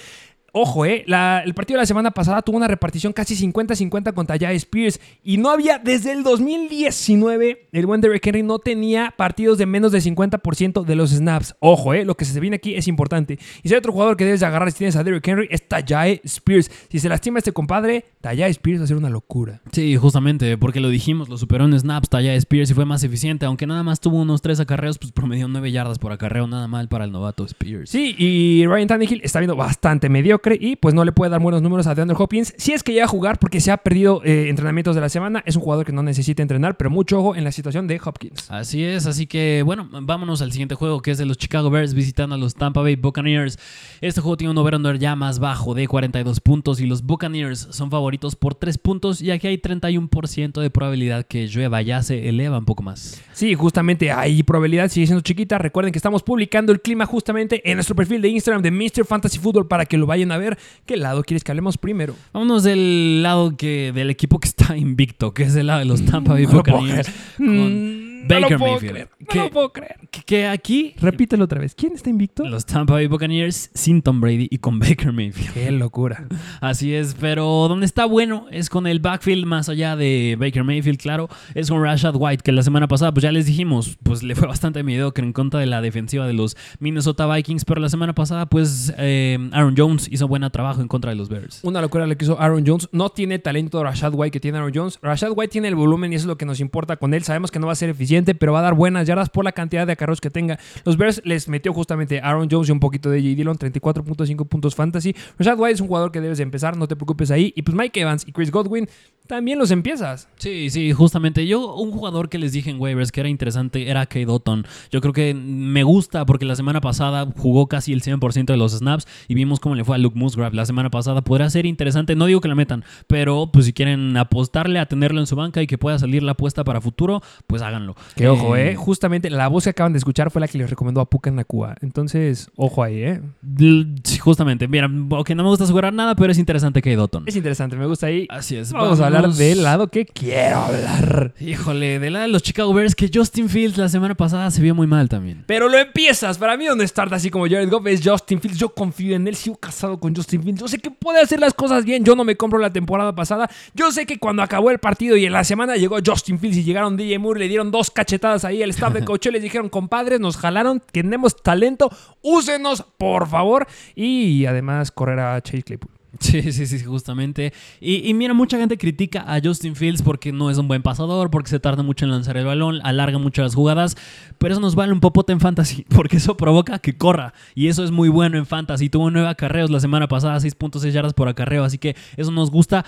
Speaker 3: Ojo, eh, la- el partido de la semana pasada tuvo una repartición casi 50-50 contra Jai Spears y no había desde el 2019 el buen Derrick Henry no tenía partidos de menos del 50% de los snaps. Ojo, eh, lo que se viene aquí es importante. Y si hay otro jugador que debes de agarrar si tienes a Derrick Henry es Tajay Spears. Si se lastima este compadre, Tajay Spears va a ser una locura.
Speaker 4: Sí, justamente, porque lo dijimos, lo superó en snaps, Taya Spears y fue más eficiente, aunque nada más tuvo unos tres acarreos, pues promedió 9 yardas por acarreo, nada mal para el novato Spears.
Speaker 3: Sí, y Ryan Tannehill está viendo bastante mediocre y pues no le puede dar buenos números a DeAndre Hopkins si es que llega a jugar porque se ha perdido eh, entrenamientos de la semana. Es un jugador que no necesita entrenar, pero mucho ojo en la situación de Hopkins.
Speaker 4: Así es, así que bueno, vámonos al siguiente juego que es de los Chicago Bears visitando a los Tampa Bay Buccaneers. Este juego tiene un over-under ya más bajo de 42 puntos y los Buccaneers son favoritos por 3 puntos y aquí hay 31% de probabilidad que llueva, ya se eleva un poco más.
Speaker 3: Sí, justamente hay probabilidad, sigue siendo chiquita. Recuerden que estamos publicando el clima justamente en nuestro perfil de Instagram de Mr. Fantasy Football para que lo vayan a ver. ¿Qué lado quieres que hablemos primero?
Speaker 4: Vámonos del lado que del equipo que está invicto, que es el lado de los Tampa Bay Buccaneers
Speaker 3: creer.
Speaker 4: Baker
Speaker 3: no lo puedo
Speaker 4: Mayfield.
Speaker 3: creer, no
Speaker 4: que,
Speaker 3: lo puedo creer.
Speaker 4: que- que aquí
Speaker 3: Repítelo otra vez. ¿Quién está invicto?
Speaker 4: los Tampa Bay Buccaneers sin Tom Brady y con Baker Mayfield.
Speaker 3: Qué locura.
Speaker 4: Así es, pero donde está bueno es con el backfield más allá de Baker Mayfield, claro, es con Rashad White, que la semana pasada, pues ya les dijimos, pues le fue bastante mediocre en contra de la defensiva de los Minnesota Vikings, pero la semana pasada, pues eh, Aaron Jones hizo buen trabajo en contra de los Bears.
Speaker 3: Una locura lo que hizo Aaron Jones. No tiene talento Rashad White que tiene Aaron Jones. Rashad White tiene el volumen y eso es lo que nos importa con él. Sabemos que no va a ser eficiente, pero va a dar buenas yardas por la cantidad de acarreos que tenga. Los Bears les metió justamente Aaron Jones y un poquito de J. Dillon, 34.5 puntos fantasy. Rashad White es un jugador que debes de empezar, no te preocupes ahí. Y pues Mike Evans y Chris Godwin también los empiezas.
Speaker 4: Sí, sí, justamente. Yo, un jugador que les dije en waivers que era interesante era Kate Otton. Yo creo que me gusta porque la semana pasada jugó casi el 100% de los snaps y vimos cómo le fue a Luke Musgrave la semana pasada. Podría ser interesante, no digo que la metan, pero pues si quieren apostarle a tenerlo en su banca y que pueda salir la apuesta para futuro, pues háganlo.
Speaker 3: Que ojo, eh. Justamente la voz que acaban de escuchar fue la que les recomendó a Puka Nakua. Entonces, ojo ahí, eh.
Speaker 4: Sí, Justamente, mira, ok, no me gusta asegurar nada, pero es interesante Kate Otton.
Speaker 3: Es interesante, me gusta ahí.
Speaker 4: Así es.
Speaker 3: Vamos a hablar del lado que quiero hablar.
Speaker 4: Híjole, del lado de los Chicago Bears, que Justin Fields la semana pasada se vio muy mal también.
Speaker 3: Pero lo empiezas. Para mí, donde starta así como Jared Goff es Justin Fields. Yo confío en él. Sigo casado con Justin Fields. Yo sé que puede hacer las cosas bien. Yo no me compro la temporada pasada. Yo sé que cuando acabó el partido y en la semana llegó Justin Fields y llegaron DJ Moore, le dieron dos cachetadas ahí. El staff de coche les dijeron, compadres, nos jalaron. Tenemos talento. Úsenos, por favor. Y además, correr a Chase Claypool.
Speaker 4: Sí, sí, sí, justamente. Y, y mira, mucha gente critica a Justin Fields porque no es un buen pasador, porque se tarda mucho en lanzar el balón, alarga mucho las jugadas, pero eso nos vale un popote en fantasy, porque eso provoca que corra. Y eso es muy bueno en fantasy. Tuvo nueve acarreos la semana pasada, 6.6 yardas por acarreo, así que eso nos gusta.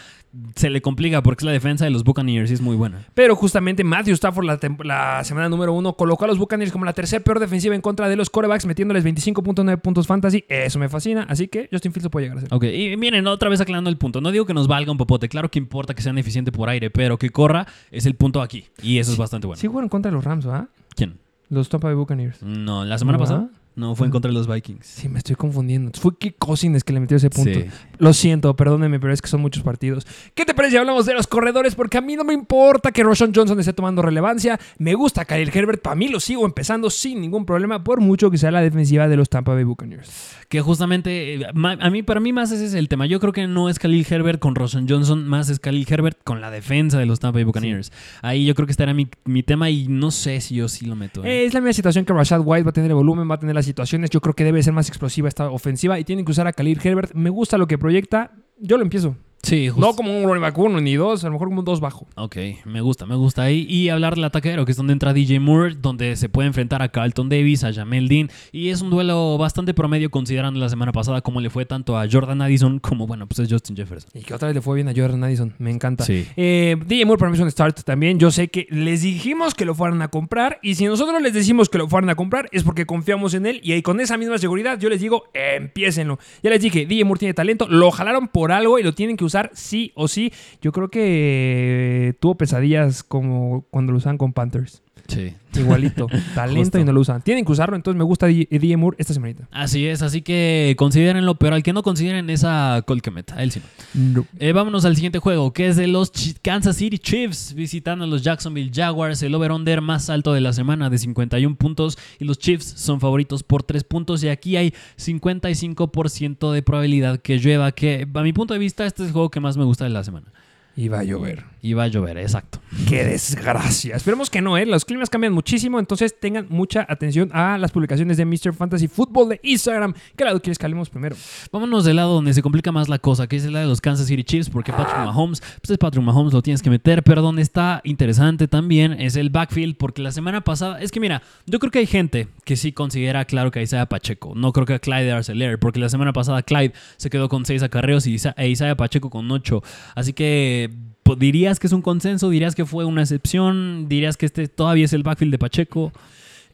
Speaker 4: Se le complica porque es la defensa de los Buccaneers y es muy buena.
Speaker 3: Pero justamente Matthew Stafford la, la semana número uno colocó a los Buccaneers como la tercera peor defensiva en contra de los corebacks, metiéndoles 25.9 puntos fantasy. Eso me fascina. Así que Justin Fields lo puede llegar a ser.
Speaker 4: Ok, y miren, otra vez aclarando el punto. No digo que nos valga un popote, claro que importa que sean eficientes por aire, pero que corra es el punto aquí. Y eso es bastante bueno.
Speaker 3: Sí jugaron contra los Rams, ¿verdad?
Speaker 4: ¿Quién?
Speaker 3: Los Tampa Bay Buccaneers.
Speaker 4: No, la semana
Speaker 3: ¿No,
Speaker 4: pasada. No, fue en contra de los Vikings.
Speaker 3: Sí, me estoy confundiendo. Fue Kirk Cousins que le metió ese punto.
Speaker 4: Sí.
Speaker 3: Lo siento, perdónenme, pero es que son muchos partidos. ¿Qué te parece si hablamos de los corredores? Porque a mí no me importa que Roshan Johnson esté tomando relevancia. Me gusta Khalil Herbert. Para mí lo sigo empezando sin ningún problema, por mucho que sea la defensiva de los Tampa Bay Buccaneers.
Speaker 4: Que justamente, eh, a mí, para mí más ese es el tema. Yo creo que no es Khalil Herbert con Roshan Johnson, más es Khalil Herbert con la defensa de los Tampa Bay Buccaneers. Ahí yo creo que estará mi, mi tema y no sé si yo sí lo meto. ¿eh?
Speaker 3: Es la misma situación que Rashad White va a tener el volumen, va a tener situaciones. Yo creo que debe ser más explosiva esta ofensiva y tienen que usar a Khalil Herbert. Me gusta lo que proyecta. Yo lo empiezo.
Speaker 4: Sí, justo.
Speaker 3: No como un running back uno ni dos, a lo mejor como un dos bajo.
Speaker 4: Ok, me gusta, me gusta ahí. Y hablar del ataquero, que es donde entra DJ Moore, donde se puede enfrentar a Carlton Davis, a Jamel Dean. Y es un duelo bastante promedio considerando la semana pasada como le fue tanto a Jordan Addison como, bueno, pues es Justin Jefferson.
Speaker 3: Y que otra vez le fue bien a Jordan Addison. Me encanta.
Speaker 4: Sí.
Speaker 3: Eh, DJ Moore para mí es un start también. Yo sé que les dijimos que lo fueran a comprar. Y si nosotros les decimos que lo fueran a comprar, es porque confiamos en él. Y ahí con esa misma seguridad, yo les digo, empiecenlo. Ya les dije, DJ Moore tiene talento. Lo jalaron por algo y lo tienen que usar sí o sí. Yo creo que eh, tuvo pesadillas como cuando lo usaban con Panthers.
Speaker 4: Sí.
Speaker 3: Igualito. Talento y no lo usan. Tienen que usarlo, entonces me gusta DJ Moore esta semanita.
Speaker 4: Así es, así que considérenlo, pero al que no consideren es a Colquemet, a él sí. no. Eh, vámonos al siguiente juego, que es de los Kansas City Chiefs visitando a los Jacksonville Jaguars. El over-under más alto de la semana de 51 puntos y los Chiefs son favoritos por 3 puntos y aquí hay 55% de probabilidad que llueva, que a mi punto de vista este es el juego que más me gusta de la semana.
Speaker 3: Y va a llover.
Speaker 4: Y va a llover, exacto.
Speaker 3: ¡Qué desgracia! Esperemos que no, ¿eh? Los climas cambian muchísimo, entonces tengan mucha atención a las publicaciones de Mr. Fantasy Football de Instagram. ¿Qué lado quieres que hablemos primero?
Speaker 4: Vámonos del lado donde se complica más la cosa, que es el lado de los Kansas City Chiefs, porque Patrick Mahomes, pues es Patrick Mahomes, lo tienes que meter, pero donde está interesante también es el backfield, porque la semana pasada, es que mira, yo creo que hay gente que sí considera claro que Isaiah Pacheco, no creo que a Clyde Arcelor, porque la semana pasada Clyde se quedó con 6 acarreos y e Isaiah Pacheco con 8, así que dirías que es un consenso, dirías que fue una excepción, dirías que este todavía es el backfield de Pacheco.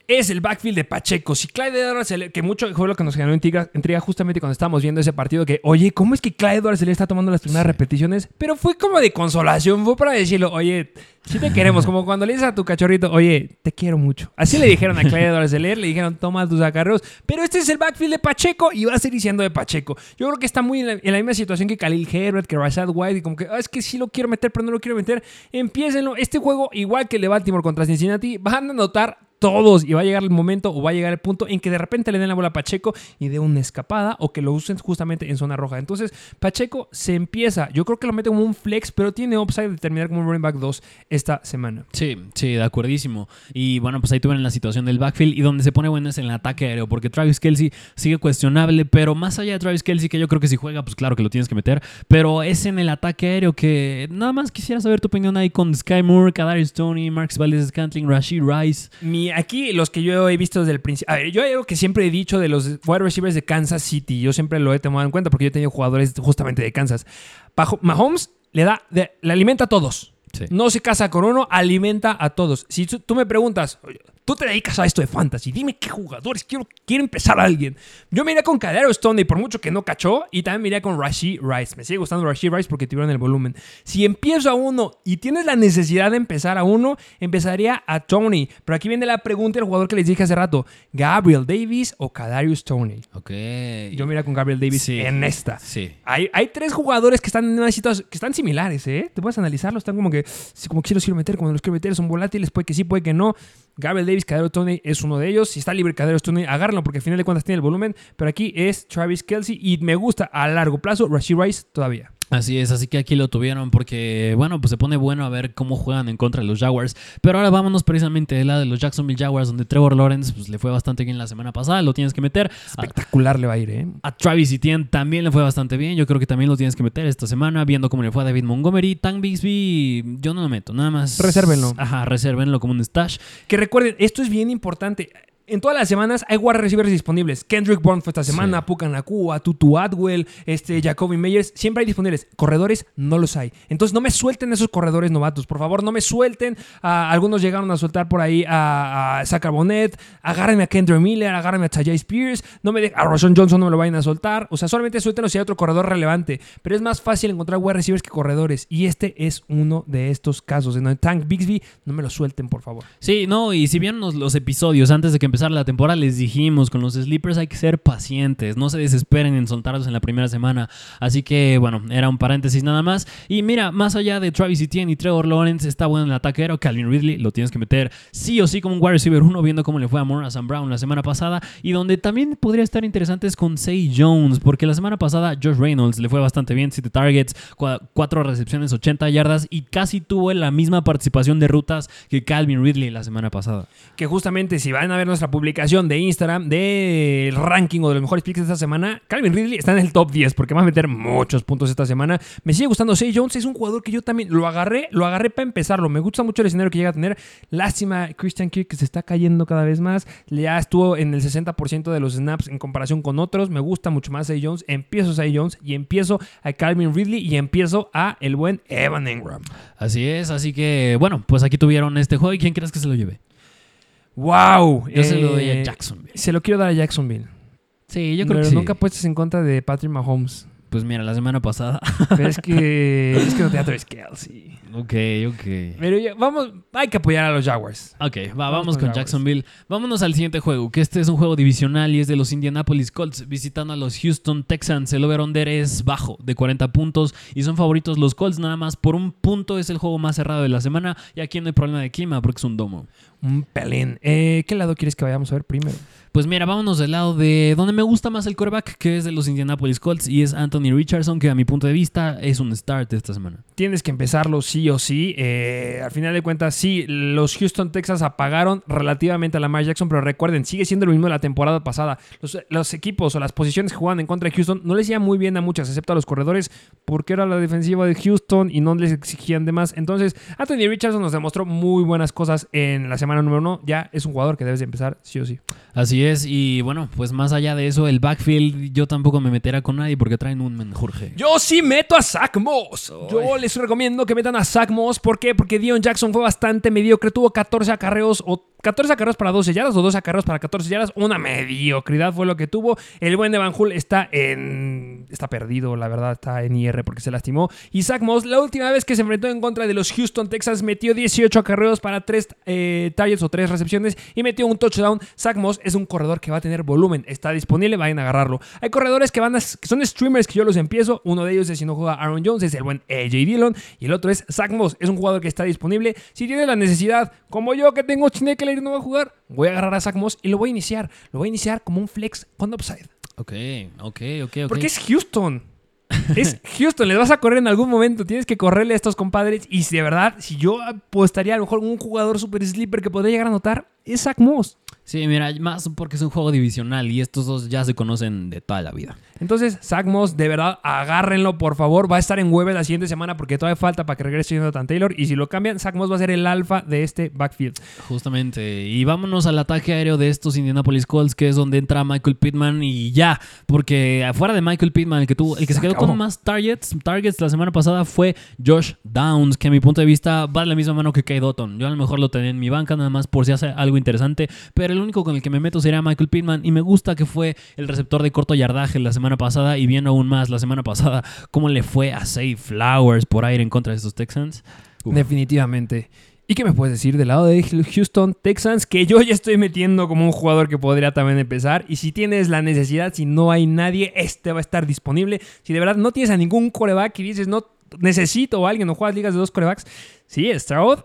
Speaker 3: Es el backfield de Pacheco. Si Clyde Edwards, que mucho fue lo que nos generó intriga, intriga justamente cuando estábamos viendo ese partido, que, oye, ¿cómo es que Clyde Edwards le está tomando las primeras repeticiones? Pero fue como de consolación, fue para decirlo, oye, sí te queremos, como cuando le dices a tu cachorrito, oye, te quiero mucho. Así le dijeron a Clyde Edwards le dijeron, toma tus acarreos, pero este es el backfield de Pacheco y va a seguir siendo de Pacheco. Yo creo que está muy en la, en la misma situación que Khalil Herbert, que Rashad White, y como que, ah, es que sí lo quiero meter, pero no lo quiero meter. Empiécenlo. Este juego, igual que el de Baltimore contra Cincinnati, van a anotar todos y va a llegar el momento o va a llegar el punto en que de repente le den la bola a Pacheco y dé una escapada o que lo usen justamente en zona roja. Entonces, Pacheco se empieza, yo creo que lo mete como un flex, pero tiene upside de terminar como un running back 2 esta semana.
Speaker 4: Sí, sí, de acuerdísimo. Y bueno, pues ahí tuvieron la situación del backfield y donde se pone bueno es en el ataque aéreo, porque Travis Kelsey sigue cuestionable, pero más allá de Travis Kelsey, que yo creo que si juega, pues claro que lo tienes que meter, pero es en el ataque aéreo que nada más quisiera saber tu opinión ahí con Sky Moore, Kadarius Tony, Marks Valdez Scantling, Rashid Rice.
Speaker 3: Mi, aquí los que yo he visto desde el principio. A ver, yo algo que siempre he dicho de los wide receivers de Kansas City. Yo siempre lo he tomado en cuenta porque yo he tenido jugadores justamente de Kansas. Mahomes le da, le alimenta a todos.
Speaker 4: Sí.
Speaker 3: No se casa con uno, alimenta a todos. Si tú, me preguntas, "Oye, tú te dedicas a esto de fantasy, dime qué jugadores quiero, quiere empezar alguien. Yo miré con Cadero Stoney por mucho que no cachó y también miré con Rashid Rice. Me sigue gustando Rashid Rice porque tuvieron el volumen. Si empiezo a uno y tienes la necesidad de empezar a uno, empezaría a Tony. Pero aquí viene la pregunta del jugador que les dije hace rato, Gabriel Davis o Kadarius Tony.
Speaker 4: Ok.
Speaker 3: Yo miré con Gabriel Davis
Speaker 4: Sí.
Speaker 3: en esta.
Speaker 4: Sí.
Speaker 3: Hay, hay tres jugadores que están en una situación que están similares, ¿eh? Te puedes analizarlos, están como que, como los quiero meter, como los quiero meter, son volátiles, puede que sí, puede que no. Gabriel Davis, Cadero Tony es uno de ellos. Si está libre Cadero Tony, agárrenlo porque al final de cuentas tiene el volumen. Pero aquí es Travis Kelsey y me gusta a largo plazo Rashid Rice todavía.
Speaker 4: Así es, así que aquí lo tuvieron porque, bueno, pues se pone bueno a ver cómo juegan en contra de los Jaguars. Pero ahora vámonos precisamente de la de los Jacksonville Jaguars, donde Trevor Lawrence pues, le fue bastante bien la semana pasada, lo tienes que meter. A,
Speaker 3: Espectacular le va a ir, ¿eh?
Speaker 4: a Travis Etienne también le fue bastante bien, yo creo que también lo tienes que meter esta semana, viendo cómo le fue a David Montgomery. Tank Bixby, yo no lo meto, nada más.
Speaker 3: Resérvenlo.
Speaker 4: Ajá, resérvenlo como un stash.
Speaker 3: Que recuerden, esto es bien importante. En todas las semanas hay wide receivers disponibles. Kendrick Bourne fue esta semana,
Speaker 4: Sí.
Speaker 3: Puka Nakua, Tutu Atwell, este, Jacoby Meyers. Siempre hay disponibles. Corredores no los hay. Entonces no me suelten esos corredores novatos. Por favor, no me suelten. Ah, algunos llegaron a soltar por ahí a, a Zach Bonet. Agárrenme a Kendrick Miller, agárrenme a Tajay Spears. No me de- a Roshan Johnson no me lo vayan a soltar. O sea, solamente suéltenlo si hay otro corredor relevante. Pero es más fácil encontrar wide receivers que corredores. Y este es uno de estos casos. En donde Tank Bixby, no me lo suelten, por favor.
Speaker 4: Sí, no, y si nos- los episodios antes de que empezara la temporada les dijimos con los sleepers hay que ser pacientes, no se desesperen en soltarlos en la primera semana. Así que bueno, era un paréntesis nada más. Y mira, más allá de Travis Etienne y Trevor Lawrence, está bueno en el ataque aéreo. Calvin Ridley lo tienes que meter sí o sí como un wide receiver uno, viendo cómo le fue a Morrison Brown la semana pasada. Y donde también podría estar interesante es con Say Jones, porque la semana pasada Josh Reynolds le fue bastante bien, 7 targets, 4 recepciones, 80 yardas y casi tuvo la misma participación de rutas que Calvin Ridley la semana pasada.
Speaker 3: que justamente si van a ver nuestra publicación de Instagram del ranking o de los mejores picks de esta semana, Calvin Ridley está en el top 10 porque va a meter muchos puntos esta semana. Me sigue gustando Say Jones, es un jugador que yo también lo agarré, lo agarré para empezarlo. Me gusta mucho el escenario que llega a tener. Lástima Christian Kirk que se está cayendo cada vez más. Ya estuvo en el 60% de los snaps en comparación con otros. Me gusta mucho más Say Jones. Empiezo Say Jones y empiezo a Calvin Ridley y empiezo a el buen Evan Engram.
Speaker 4: Así es, así que bueno, pues aquí tuvieron este juego y quién crees que se lo lleve.
Speaker 3: ¡Wow!
Speaker 4: Yo se lo doy a
Speaker 3: Eh,
Speaker 4: Jacksonville.
Speaker 3: Se lo quiero dar a Jacksonville.
Speaker 4: Sí, yo creo
Speaker 3: Pero
Speaker 4: que sí.
Speaker 3: nunca apuestes en contra de Patrick Mahomes.
Speaker 4: Pues mira, la semana pasada.
Speaker 3: Pero es que, es que no te da Travis Kelsey.
Speaker 4: Ok, ok.
Speaker 3: Pero ya, vamos, hay que apoyar a los Jaguars.
Speaker 4: Ok, va,
Speaker 3: Vamos
Speaker 4: vamos,
Speaker 3: con.
Speaker 4: Jacksonville. Vámonos al siguiente juego, que este es un juego divisional y es de los Indianapolis Colts visitando a los Houston Texans. El over-under es bajo, de 40 puntos, y son favoritos los Colts nada más por un punto. Es el juego más cerrado de la semana y aquí no hay problema de clima porque es un domo.
Speaker 3: Un pelín. Eh, ¿Qué lado quieres que vayamos a ver primero?
Speaker 4: Pues mira, vámonos del lado de donde me gusta más el quarterback, que es de los Indianapolis Colts, y es Anthony Richardson, que a mi punto de vista es un start esta semana.
Speaker 3: Tienes que empezarlo sí o sí. Eh, al final de cuentas, sí, los Houston Texas apagaron relativamente a Lamar Jackson, pero recuerden, sigue siendo lo mismo de la temporada pasada. Los, los equipos o las posiciones que jugaban en contra de Houston no les iba muy bien a muchas, excepto a los corredores, porque era la defensiva de Houston y no les exigían de más. Entonces, Anthony Richardson nos demostró muy buenas cosas en la semana número uno. Ya es un jugador que debes de empezar sí o sí.
Speaker 4: Así es, y bueno, pues más allá de eso, el backfield yo tampoco me meterá con nadie porque traen un menjurje.
Speaker 3: Yo sí meto a Zach Moss. Yo les recomiendo que metan a Zach Moss. ¿Por qué? Porque Dion Jackson fue bastante mediocre. Tuvo 14 acarreos o 14 acarreos para 12 yardas o 12 acarreos para 14 yardas. Una mediocridad fue lo que tuvo. El buen de Van Hull está en... Está perdido, la verdad. Está en IR porque se lastimó. Y Zach Moss, la última vez que se enfrentó en contra de los Houston Texans, metió 18 acarreos para 3 targets o 3 recepciones y metió un touchdown. Zach Moss es un corredor que va a tener volumen. Está disponible, vayan a agarrarlo. Hay corredores que van a, son streamers que yo los empiezo. Uno de ellos es si no juega Aaron Jones, es el buen AJ Dillon. Y el otro es Zach Moss. Es un jugador que está disponible. Si tiene la necesidad, como yo que tengo Chinekeler y no va a jugar, voy a agarrar a Zach Moss y lo voy a iniciar. Lo voy a iniciar como un flex con upside.
Speaker 4: Ok, ok, ok, ok.
Speaker 3: Porque es Houston. Es Houston, les vas a correr en algún momento. Tienes que correrle a estos compadres. Y si de verdad, si yo apostaría a lo mejor un jugador super sleeper que podría llegar a anotar, es Zach Moss.
Speaker 4: Sí, mira, más porque es un juego divisional y estos dos ya se conocen de toda la vida.
Speaker 3: Entonces, Zach Moss, de verdad, agárrenlo, por favor. Va a estar en web la siguiente semana porque todavía falta para que regrese Jonathan Taylor. Y si lo cambian, Zach Moss va a ser el alfa de este backfield.
Speaker 4: Justamente. Y vámonos al ataque aéreo de estos Indianapolis Colts, que es donde entra Michael Pittman y ya. Porque afuera de Michael Pittman, el que tuvo, el que se,
Speaker 3: Se
Speaker 4: quedó con más targets, targets la semana pasada fue Josh Downs, que a mi punto de vista va de la misma mano que Kay Dotton. Yo a lo mejor lo tenía en mi banca, nada más por si hace algo interesante. Pero el único con el que me meto sería Michael Pittman. Y me gusta que fue el receptor de corto yardaje la semana pasada. Y viendo aún más la semana pasada cómo le fue a Say Flowers por aire en contra de estos Texans. Uf.
Speaker 3: Definitivamente. ¿Y qué me puedes decir del lado de Houston Texans? Que yo ya estoy metiendo como un jugador que podría también empezar. Y si tienes la necesidad, si no hay nadie, este va a estar disponible. Si de verdad no tienes a ningún coreback y dices, no necesito a alguien o juegas ligas de dos corebacks, sí, Stroud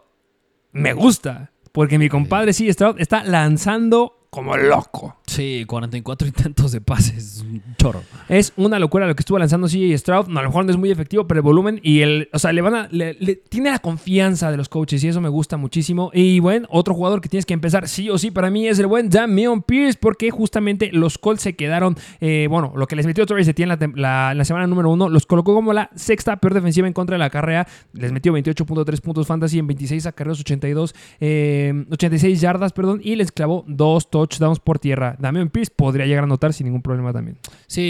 Speaker 3: me gusta. Porque mi compadre, sí, Stroud está lanzando como loco.
Speaker 4: Sí, 44 intentos de pases. Un chorro.
Speaker 3: Es una locura lo que estuvo lanzando CJ Stroud. No, a lo mejor no es muy efectivo, pero el volumen y el. O sea, le van a. le- le- tiene la confianza de los coaches y eso me gusta muchísimo. Y bueno, otro jugador que tienes que empezar sí o sí para mí es el buen Damian Pierce, porque justamente los Colts se quedaron. eh, bueno, lo que les metió Travis Etienne la, la, la semana número uno, los colocó como la sexta peor defensiva en contra de la carrera. Les metió 28.3 puntos fantasy en 26 acarreos, 82, eh, 86 yardas, perdón, y les clavó dos touchdowns por tierra. Damian Pierce podría llegar a anotar sin ningún problema también.
Speaker 4: Sí,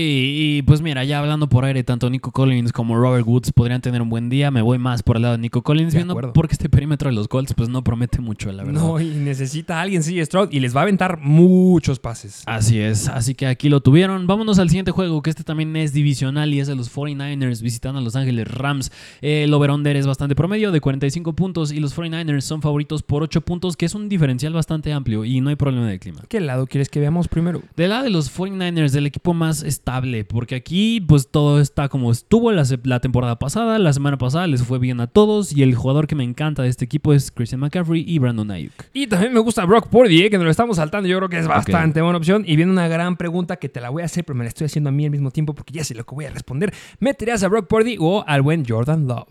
Speaker 4: y pues mira, ya hablando por aire, tanto Nico Collins como Robert Woods podrían tener un buen día. Me voy más por el lado de Nico Collins,
Speaker 3: De
Speaker 4: viendo
Speaker 3: acuerdo.
Speaker 4: porque este perímetro de los Colts pues no promete mucho, la verdad.
Speaker 3: No, y necesita a alguien, sí, Stroud, y les va a aventar muchos pases.
Speaker 4: Así es, así que aquí lo tuvieron. Vámonos al siguiente juego, que este también es divisional y es de los 49ers visitando a Los Ángeles Rams. El over-under es bastante promedio, de 45 puntos, y los 49ers son favoritos por 8 puntos, que es un diferencial bastante amplio y no hay problema de clima.
Speaker 3: ¿Qué lado quieres que veamos primero?
Speaker 4: Del lado de los 49ers, del equipo más estable, porque aquí pues todo está como estuvo la, temporada pasada, la semana pasada les fue bien a todos y el jugador que me encanta de este equipo es Christian McCaffrey y Brandon Ayuk.
Speaker 3: Y también me gusta Brock Purdy, eh, que nos lo estamos saltando. Yo creo que es bastante buena opción. Y viene una gran pregunta que te la voy a hacer, pero me la estoy haciendo a mí al mismo tiempo porque ya sé lo que voy a responder. ¿Meterías a Brock Purdy o al buen Jordan Love?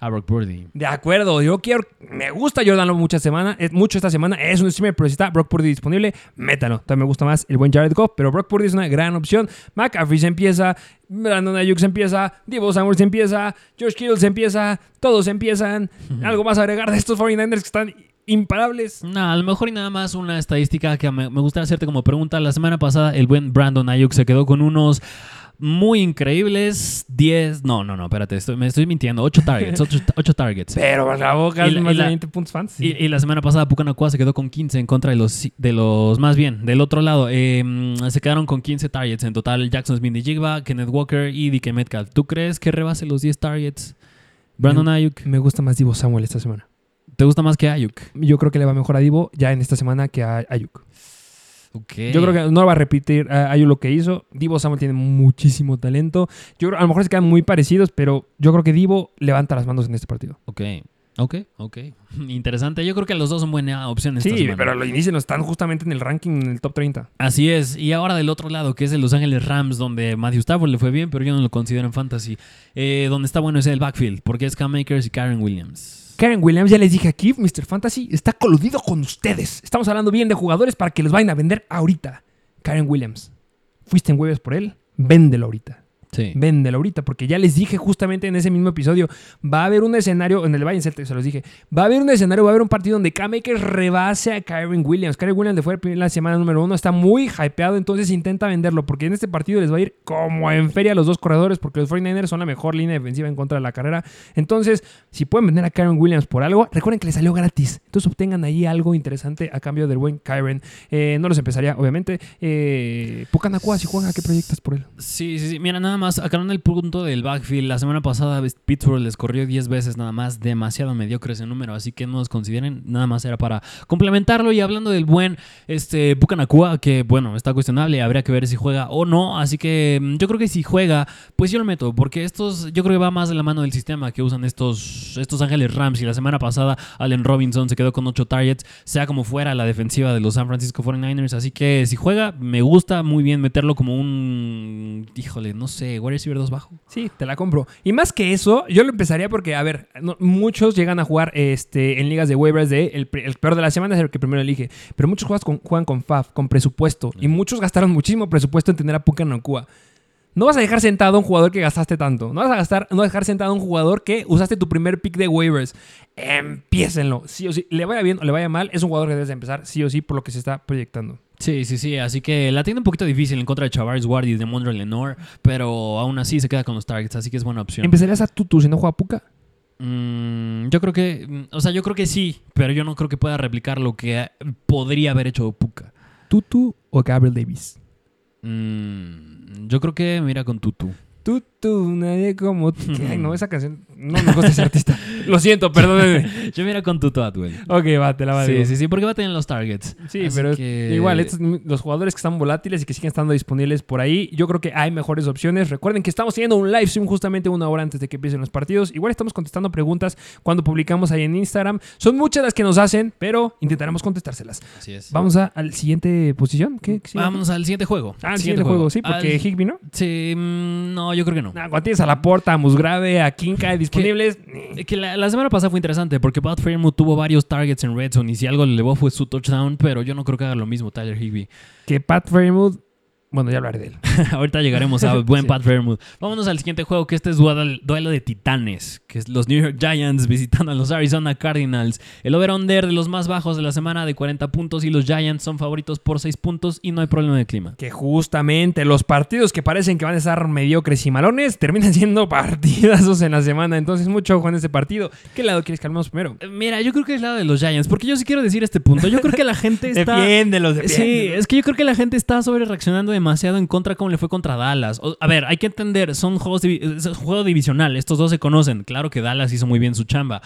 Speaker 4: A Brock Purdy.
Speaker 3: De acuerdo, yo quiero. Me gusta Jordan Love mucha semana, es mucho esta semana. Es un streamer, pero si está Brock Purdy disponible, métalo. También me gusta más el buen Jared Goff, pero Brock Purdy es una gran opción. McCaffrey se empieza, Brandon Ayuk se empieza, Divo Samuel se empieza, Josh Kittle se empieza, todos empiezan. Algo más a agregar de estos 49ers que están imparables.
Speaker 4: No, a lo mejor y nada más una estadística que me, me gustaría hacerte como pregunta. La semana pasada el buen Brandon Ayuk se quedó con unos muy increíbles. 10, no, no, no, espérate, estoy- me estoy mintiendo. 8 targets, 8, targets.
Speaker 3: Pero la boca
Speaker 4: Y la-
Speaker 3: más
Speaker 4: y
Speaker 3: de
Speaker 4: la-
Speaker 3: 20 puntos fantasy.
Speaker 4: Y, y la semana pasada Pucanacua se quedó con 15 en contra de los, de los más bien, del otro lado. eh, mm, se quedaron con 15 targets en total. Jackson Smith Jigba, Kenneth Walker y DK Metcalf. ¿Tú crees que rebase los 10 targets? Brandon Ayuk.
Speaker 3: Me gusta más Divo Samuel esta semana.
Speaker 4: ¿Te gusta más que Ayuk?
Speaker 3: Yo creo que le va mejor a Divo ya en esta semana que a Ayuk. Yo creo que no va a repetir a Ayuk lo que hizo. Divo Samuel tiene muchísimo talento. Yo creo, a lo mejor se quedan muy parecidos, pero yo creo que Divo levanta las manos en este partido.
Speaker 4: Ok. Ok, ok. Interesante. Yo creo que los dos son buena opción esta
Speaker 3: Sí,
Speaker 4: semana.
Speaker 3: pero lo inician, están justamente en el ranking, en el top 30.
Speaker 4: Así es. Y ahora del otro lado, que es el Los Ángeles Rams, donde Matthew Stafford le fue bien, pero yo no lo considero en fantasy. Eh, donde está bueno es el backfield, porque es Cam Makers y Karen Williams.
Speaker 3: Karen Williams, ya les dije aquí, Mr. Fantasy está coludido con ustedes. Estamos hablando bien de jugadores para que los vayan a vender ahorita. Karen Williams, fuiste en huevos por él, véndelo ahorita.
Speaker 4: Sí.
Speaker 3: Véndelo ahorita, porque ya les dije justamente en ese mismo episodio, va a haber un escenario, en el Bayern Celtic se los dije, va a haber un escenario, va a haber un partido donde Cam Akers rebase a Kyron Williams. Kyron Williams le fue la semana número uno, está muy hypeado, entonces intenta venderlo, porque en este partido les va a ir como en feria a los dos corredores, porque los 49ers son la mejor línea defensiva en contra de la carrera. Entonces, si pueden vender a Kyron Williams por algo, recuerden que le salió gratis. Entonces obtengan ahí algo interesante a cambio del buen Kyron. Eh, no los empezaría, obviamente. Eh, Pucanacua, si juega, ¿qué proyectas por él?
Speaker 4: Sí, sí, sí. Mira, nada más, acá en el punto del backfield, la semana pasada Pittsburgh les corrió 10 veces nada más, demasiado mediocre ese número, así que no los consideren, nada más era para complementarlo. Y hablando del buen este, Bucanacua, que bueno, está cuestionable, habría que ver si juega o no, así que mm, yo creo que si juega, pues yo lo meto, porque estos, yo creo que va más de la mano del sistema que usan estos, estos Ángeles Rams. Y la semana pasada Allen Robinson se quedó con 8 targets, sea como fuera la defensiva de los San Francisco 49ers, así que si juega, me gusta muy bien meterlo como un, híjole, no sé, wide receiver 2 bajo.
Speaker 3: Sí, te la compro. Y más que eso, yo lo empezaría porque, a ver, no- muchos llegan a jugar este, en ligas de waivers de el, peor de la semana es el que primero elige. Pero muchos juegas con- juegan con FAF, con presupuesto. Y muchos gastaron muchísimo presupuesto en tener a Puka Nakua. No vas a dejar sentado a un jugador que gastaste tanto. No vas a gastar, no vas a dejar sentado a un jugador que usaste tu primer pick de waivers. Empiécenlo. Sí o sí. Le vaya bien o le vaya mal, es un jugador que debes de empezar sí o sí por lo que se está proyectando.
Speaker 4: Sí, sí, sí, así que la tiene un poquito difícil en contra de Chavaris Ward y de Mondre Lenore, pero aún así se queda con los targets, así que es buena opción.
Speaker 3: ¿Empezarías a Tutu si no juega Puka?
Speaker 4: Mm, yo creo que, o sea, yo creo que sí, pero yo no creo que pueda replicar lo que podría haber hecho Puka.
Speaker 3: ¿Tutu o Gabriel Davis?
Speaker 4: Mm, yo creo que mira con Tutu.
Speaker 3: Tutu, nadie como tú. Ay, no, esa canción. No me gusta ese artista. Lo siento, perdónenme.
Speaker 4: Yo mira con Tutu Atwell.
Speaker 3: Ok, va, te la va a
Speaker 4: Sí,
Speaker 3: decir.
Speaker 4: sí, sí, porque va a tener los targets.
Speaker 3: Sí,
Speaker 4: Así
Speaker 3: pero
Speaker 4: que-
Speaker 3: igual, estos- los jugadores que están volátiles y que siguen estando disponibles por ahí, yo creo que hay mejores opciones. Recuerden que estamos teniendo un live stream justamente una hora antes de que empiecen los partidos. Igual estamos contestando preguntas cuando publicamos ahí en Instagram. Son muchas las que nos hacen, pero intentaremos contestárselas.
Speaker 4: Así es.
Speaker 3: Vamos a, a la siguiente posición. ¿Qué? ¿Qué sigue?
Speaker 4: Vámonos al siguiente juego.
Speaker 3: Ah, el siguiente juego, sí, porque
Speaker 4: Al-
Speaker 3: Higby, ¿no?
Speaker 4: Sí, mm, no, yo creo que no.
Speaker 3: Nah, cuando tienes a la porta, a Musgrave, a Kinka disponibles.
Speaker 4: Eh, Que la, la semana pasada fue interesante porque Pat Fairmouth tuvo varios targets en Red Zone y si algo le llevó fue su touchdown, pero yo no creo que haga lo mismo Tyler Higby.
Speaker 3: Que Pat Fairmouth. Bueno, ya hablaré de él.
Speaker 4: Ahorita llegaremos a buen
Speaker 3: Sí.
Speaker 4: Pat Fairmouth. Vámonos al siguiente juego, que este es duelo, de titanes, que es los New York Giants visitando a los Arizona Cardinals. El over-under de los más bajos de la semana de 40 puntos y los Giants son favoritos por 6 puntos y no hay problema de clima.
Speaker 3: Que justamente los partidos que parecen que van a estar mediocres y malones terminan siendo partidazos en la semana. Entonces, mucho ojo en este partido. ¿Qué lado quieres que hablemos primero?
Speaker 4: Eh, Mira, yo creo que es el lado de los Giants, porque yo sí quiero decir este punto. Yo creo que la gente está...
Speaker 3: Defiéndelos,
Speaker 4: Sí, es que yo creo que la gente está sobre reaccionando demasiado en contra como le fue contra Dallas. A ver, hay que entender, son juegos es juego divisional, estos dos se conocen. Claro que Dallas hizo muy bien su chamba.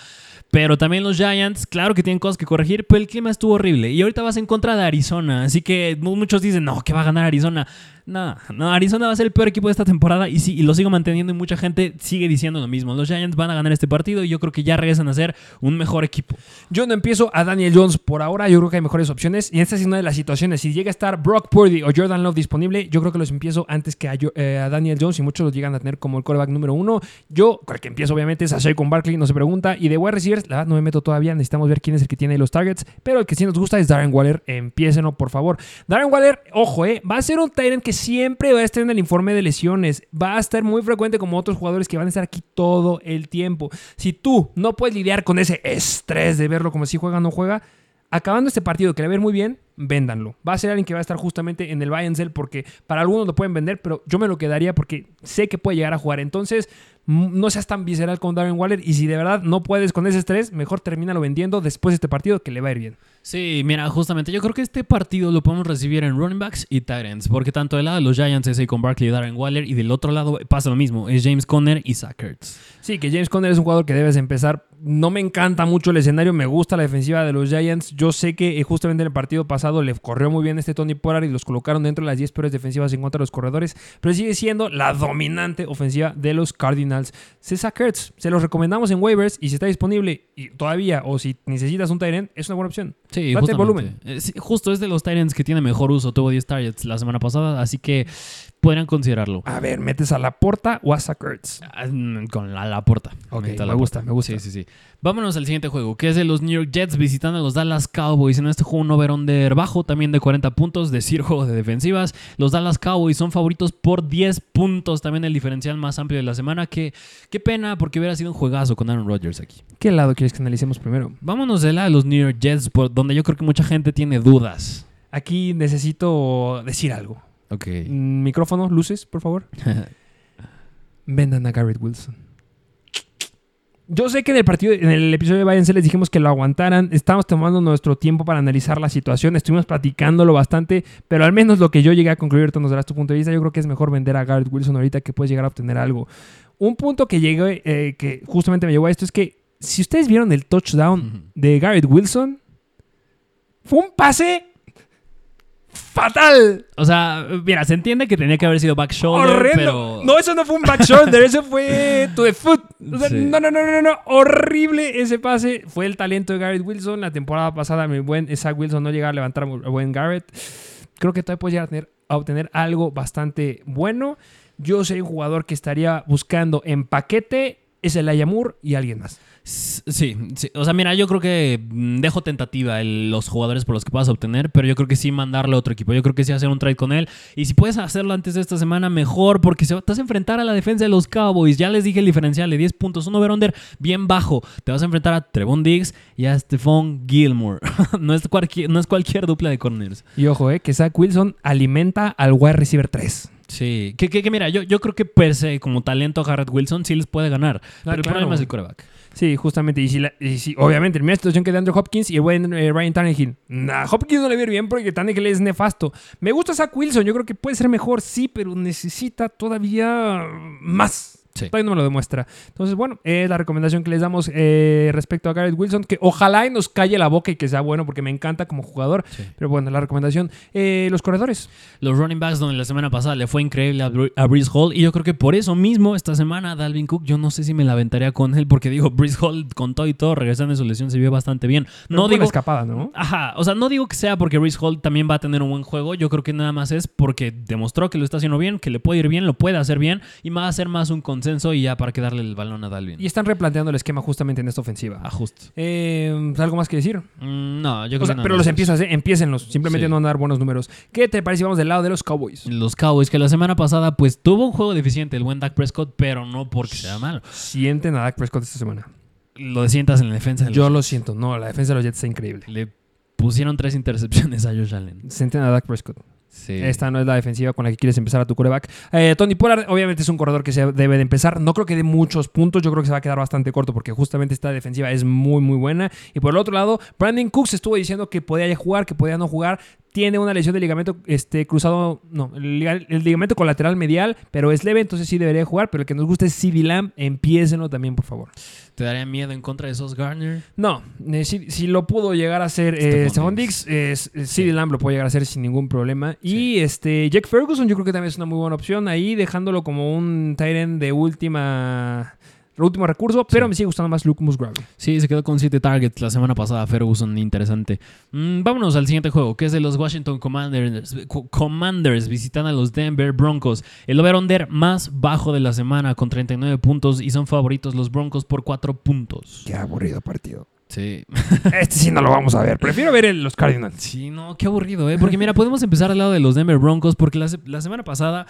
Speaker 4: Pero también los Giants, claro que tienen cosas que corregir, pero el clima estuvo horrible. Y ahorita vas en contra de Arizona. Así que mu- muchos dicen, no, que va a ganar Arizona. No, no, Arizona va a ser el peor equipo de esta temporada y sí, y lo sigo manteniendo y mucha gente sigue diciendo lo mismo. Los Giants van a ganar este partido y yo creo que ya regresan a ser un mejor equipo.
Speaker 3: Yo no empiezo a Daniel Jones por ahora. Yo creo que hay mejores opciones. Y esta es una de las situaciones. Si llega a estar Brock Purdy o Jordan Love disponible, yo creo que los empiezo antes que a, eh, Daniel Jones. Y muchos los llegan a tener como el quarterback número uno. Yo, con el que empiezo, obviamente, es a Saquon Barkley. No se pregunta. Y de wide receivers, la verdad, no me meto todavía. Necesitamos ver quién es el que tiene los targets. Pero el que sí nos gusta es Darren Waller. Empiécenlo, por favor. Darren Waller, ojo, eh, va a ser un Tyrant que siempre va a estar en el informe de lesiones. Va a estar muy frecuente como otros jugadores que van a estar aquí todo el tiempo. Si tú no puedes lidiar con ese estrés de verlo como si juega o no juega, acabando este partido que le va a ver muy bien, véndanlo. Va a ser alguien que va a estar justamente en el buy and porque para algunos lo pueden vender, pero yo me lo quedaría porque sé que puede llegar a jugar. Entonces, no seas tan visceral con Darren Waller y si de verdad no puedes con ese estrés, mejor termínalo vendiendo después de este partido que le va a ir bien.
Speaker 4: Sí, mira, justamente yo creo que este partido lo podemos recibir en running backs y tight porque tanto del lado de los Giants es con Barkley y Darren Waller y del otro lado pasa lo mismo, es James Conner y Zach Ertz.
Speaker 3: Sí, que James Conner es un jugador que debes empezar. No me encanta mucho el escenario, me gusta la defensiva de los Giants. Yo sé que eh, justamente en el partido pasado le corrió muy bien este Tony Pollard y los colocaron dentro de las 10 peores defensivas en contra de los corredores, pero sigue siendo la dominante ofensiva de los Cardinals. César Kurtz, se los recomendamos en waivers y si está disponible y todavía o si necesitas un tight es una buena opción.
Speaker 4: Sí, justamente.
Speaker 3: volumen.
Speaker 4: Eh, justo es de los Titans que tiene mejor uso, tuvo 10 targets la semana pasada, así que podrían considerarlo.
Speaker 3: A ver, ¿metes a la porta o a Ertz?
Speaker 4: Ah, mm, Con la, la puerta.
Speaker 3: Ok, me
Speaker 4: la
Speaker 3: gusta, me gusta.
Speaker 4: Sí, sí, sí. Vámonos al siguiente juego, que es de los New York Jets visitando a los Dallas Cowboys. En este juego un over-under bajo, también de 40 puntos, decir juego de defensivas. Los Dallas Cowboys son favoritos por 10 puntos, también el diferencial más amplio de la semana. Que, qué pena, porque hubiera sido un juegazo con Aaron Rodgers aquí.
Speaker 3: ¿Qué lado quieres que analicemos primero?
Speaker 4: Vámonos de la de los New York Jets, por donde yo creo que mucha gente tiene dudas.
Speaker 3: Aquí necesito decir algo.
Speaker 4: Ok.
Speaker 3: Mm, Micrófono, luces, por favor. Vendan a Garrett Wilson. Yo sé que en el partido, en el episodio de Váyanse les dijimos que lo aguantaran. Estamos tomando nuestro tiempo para analizar la situación. Estuvimos platicándolo bastante, pero al menos lo que yo llegué a concluir, tú nos darás tu punto de vista. Yo creo que es mejor vender a Garrett Wilson ahorita que puedes llegar a obtener algo. Un punto que llegué, eh, que justamente me llegó a esto es que si ustedes vieron el touchdown de Garrett Wilson, fue un pase fatal.
Speaker 4: O sea, mira, se entiende que tenía que haber sido back shoulder,
Speaker 3: Horrendo.
Speaker 4: pero...
Speaker 3: No, eso no fue un back shoulder, eso fue to the foot. O sea,
Speaker 4: Sí.
Speaker 3: No, no, no, no, no. Horrible ese pase. Fue el talento de Garrett Wilson. La temporada pasada, mi buen Zach Wilson no llegaba a levantar a buen Garrett. Creo que todavía puede llegar a, tener, a obtener algo bastante bueno. Yo sería un jugador que estaría buscando en paquete. Es el Ayamur y alguien más.
Speaker 4: Sí, sí, o sea, mira, yo creo que mm, dejo tentativa el- los jugadores por los que puedas obtener, pero yo creo que sí mandarle a otro equipo. Yo creo que sí hacer un trade con él. Y si puedes hacerlo antes de esta semana, mejor, porque se, te vas a enfrentar a la defensa de los Cowboys. Ya les dije el diferencial de 10 puntos, un over-under bien bajo. Te vas a enfrentar a Trevon Diggs y a Stephon Gilmore. no, es cualquier, no es cualquier dupla de corners.
Speaker 3: Y ojo, eh, que Zach Wilson alimenta al wide receiver 3.
Speaker 4: Sí, que, que, que mira, yo, yo creo que per se, como talento a Garrett Wilson, sí les puede ganar. pero el problema es el coreback.
Speaker 3: Sí, justamente. Y si, la- y si- obviamente, en la situación que de Andrew Hopkins y el buen eh, Ryan Tannehill. Nah, Hopkins no le ir bien porque Tannehill es nefasto. Me gusta Zach Wilson. Yo creo que puede ser mejor, sí, pero necesita todavía más.
Speaker 4: Sí.
Speaker 3: Todavía no me lo demuestra. Entonces, bueno, es la recomendación que les damos eh, respecto a Garrett Wilson. Que ojalá y nos calle la boca y que sea bueno porque me encanta como jugador.
Speaker 4: Sí.
Speaker 3: Pero bueno, la recomendación. Eh, los corredores.
Speaker 4: Los running backs, donde la semana pasada le fue increíble a, Bru- a Breeze Hall. Y yo creo que por eso mismo, esta semana, Dalvin Cook, yo no sé si me la aventaría con él. Porque digo, Breeze Hall, con todo y todo, regresando de su lesión, se vio bastante bien.
Speaker 3: No
Speaker 4: digo.
Speaker 3: escapada, ¿no?
Speaker 4: Ajá, o sea, no digo que sea porque Breeze Hall también va a tener un buen juego. Yo creo que nada más es porque demostró que lo está haciendo bien, que le puede ir bien, lo puede hacer bien. Y va a ser más un consenso y ya para que darle el balón a Dalvin.
Speaker 3: Y están replanteando el esquema justamente en esta ofensiva.
Speaker 4: Ajuste.
Speaker 3: Eh, ¿Algo más que decir?
Speaker 4: Mm, no, yo creo
Speaker 3: O sea,
Speaker 4: que nada
Speaker 3: pero los
Speaker 4: eso.
Speaker 3: empiezas, ¿eh? Empiécenlos. Simplemente
Speaker 4: Sí.
Speaker 3: no van a dar buenos números. ¿Qué te parece si vamos del lado de los Cowboys?
Speaker 4: Los Cowboys, que la semana pasada, pues tuvo un juego deficiente el buen Dak Prescott, pero no porque sea malo.
Speaker 3: Sienten a Dak Prescott esta semana.
Speaker 4: Lo sientas en la defensa. de los
Speaker 3: Yo lo siento. No, la defensa de los Jets está increíble.
Speaker 4: Le pusieron tres intercepciones a Josh Allen.
Speaker 3: Sienten a Dak Prescott. Esta no es la defensiva con la que quieres empezar a tu coreback. Eh, Tony Pollard, obviamente, es un corredor que se debe de empezar. No creo que dé muchos puntos. Yo creo que se va a quedar bastante corto porque justamente esta defensiva es muy, muy buena. Y por el otro lado, Brandon Cooks estuvo diciendo que podía jugar, que podía no jugar. Tiene una lesión de ligamento este, cruzado, no, el, liga- el ligamento colateral medial, pero es leve, entonces sí debería jugar. Pero el que nos guste es CD Lamb, empiécenlo también, por favor.
Speaker 4: ¿Te daría miedo en contra de esos Garner?
Speaker 3: No, eh, si, si lo pudo llegar a hacer eh,
Speaker 4: Stephon
Speaker 3: Stephon
Speaker 4: Diggs.
Speaker 3: Diggs, eh, CD Lamb lo puede llegar a hacer sin ningún problema. Y este Jack Ferguson yo creo que también es una muy buena opción ahí, dejándolo como un Tyrant de última último recurso, pero
Speaker 4: Sí.
Speaker 3: me sigue gustando más Luke Musgrave.
Speaker 4: Sí, se quedó con 7 targets la semana pasada. Ferguson, interesante. Mm, vámonos al siguiente juego, que es de los Washington Commanders. Co- Commanders visitan a los Denver Broncos. El over-under más bajo de la semana con 39 puntos y son favoritos los Broncos por 4 puntos.
Speaker 3: Qué aburrido partido.
Speaker 4: Sí.
Speaker 3: Este sí no lo vamos a ver. Prefiero ver el- los Cardinals.
Speaker 4: Sí, no, qué aburrido, ¿eh? Porque mira, podemos empezar al lado de los Denver Broncos porque la semana pasada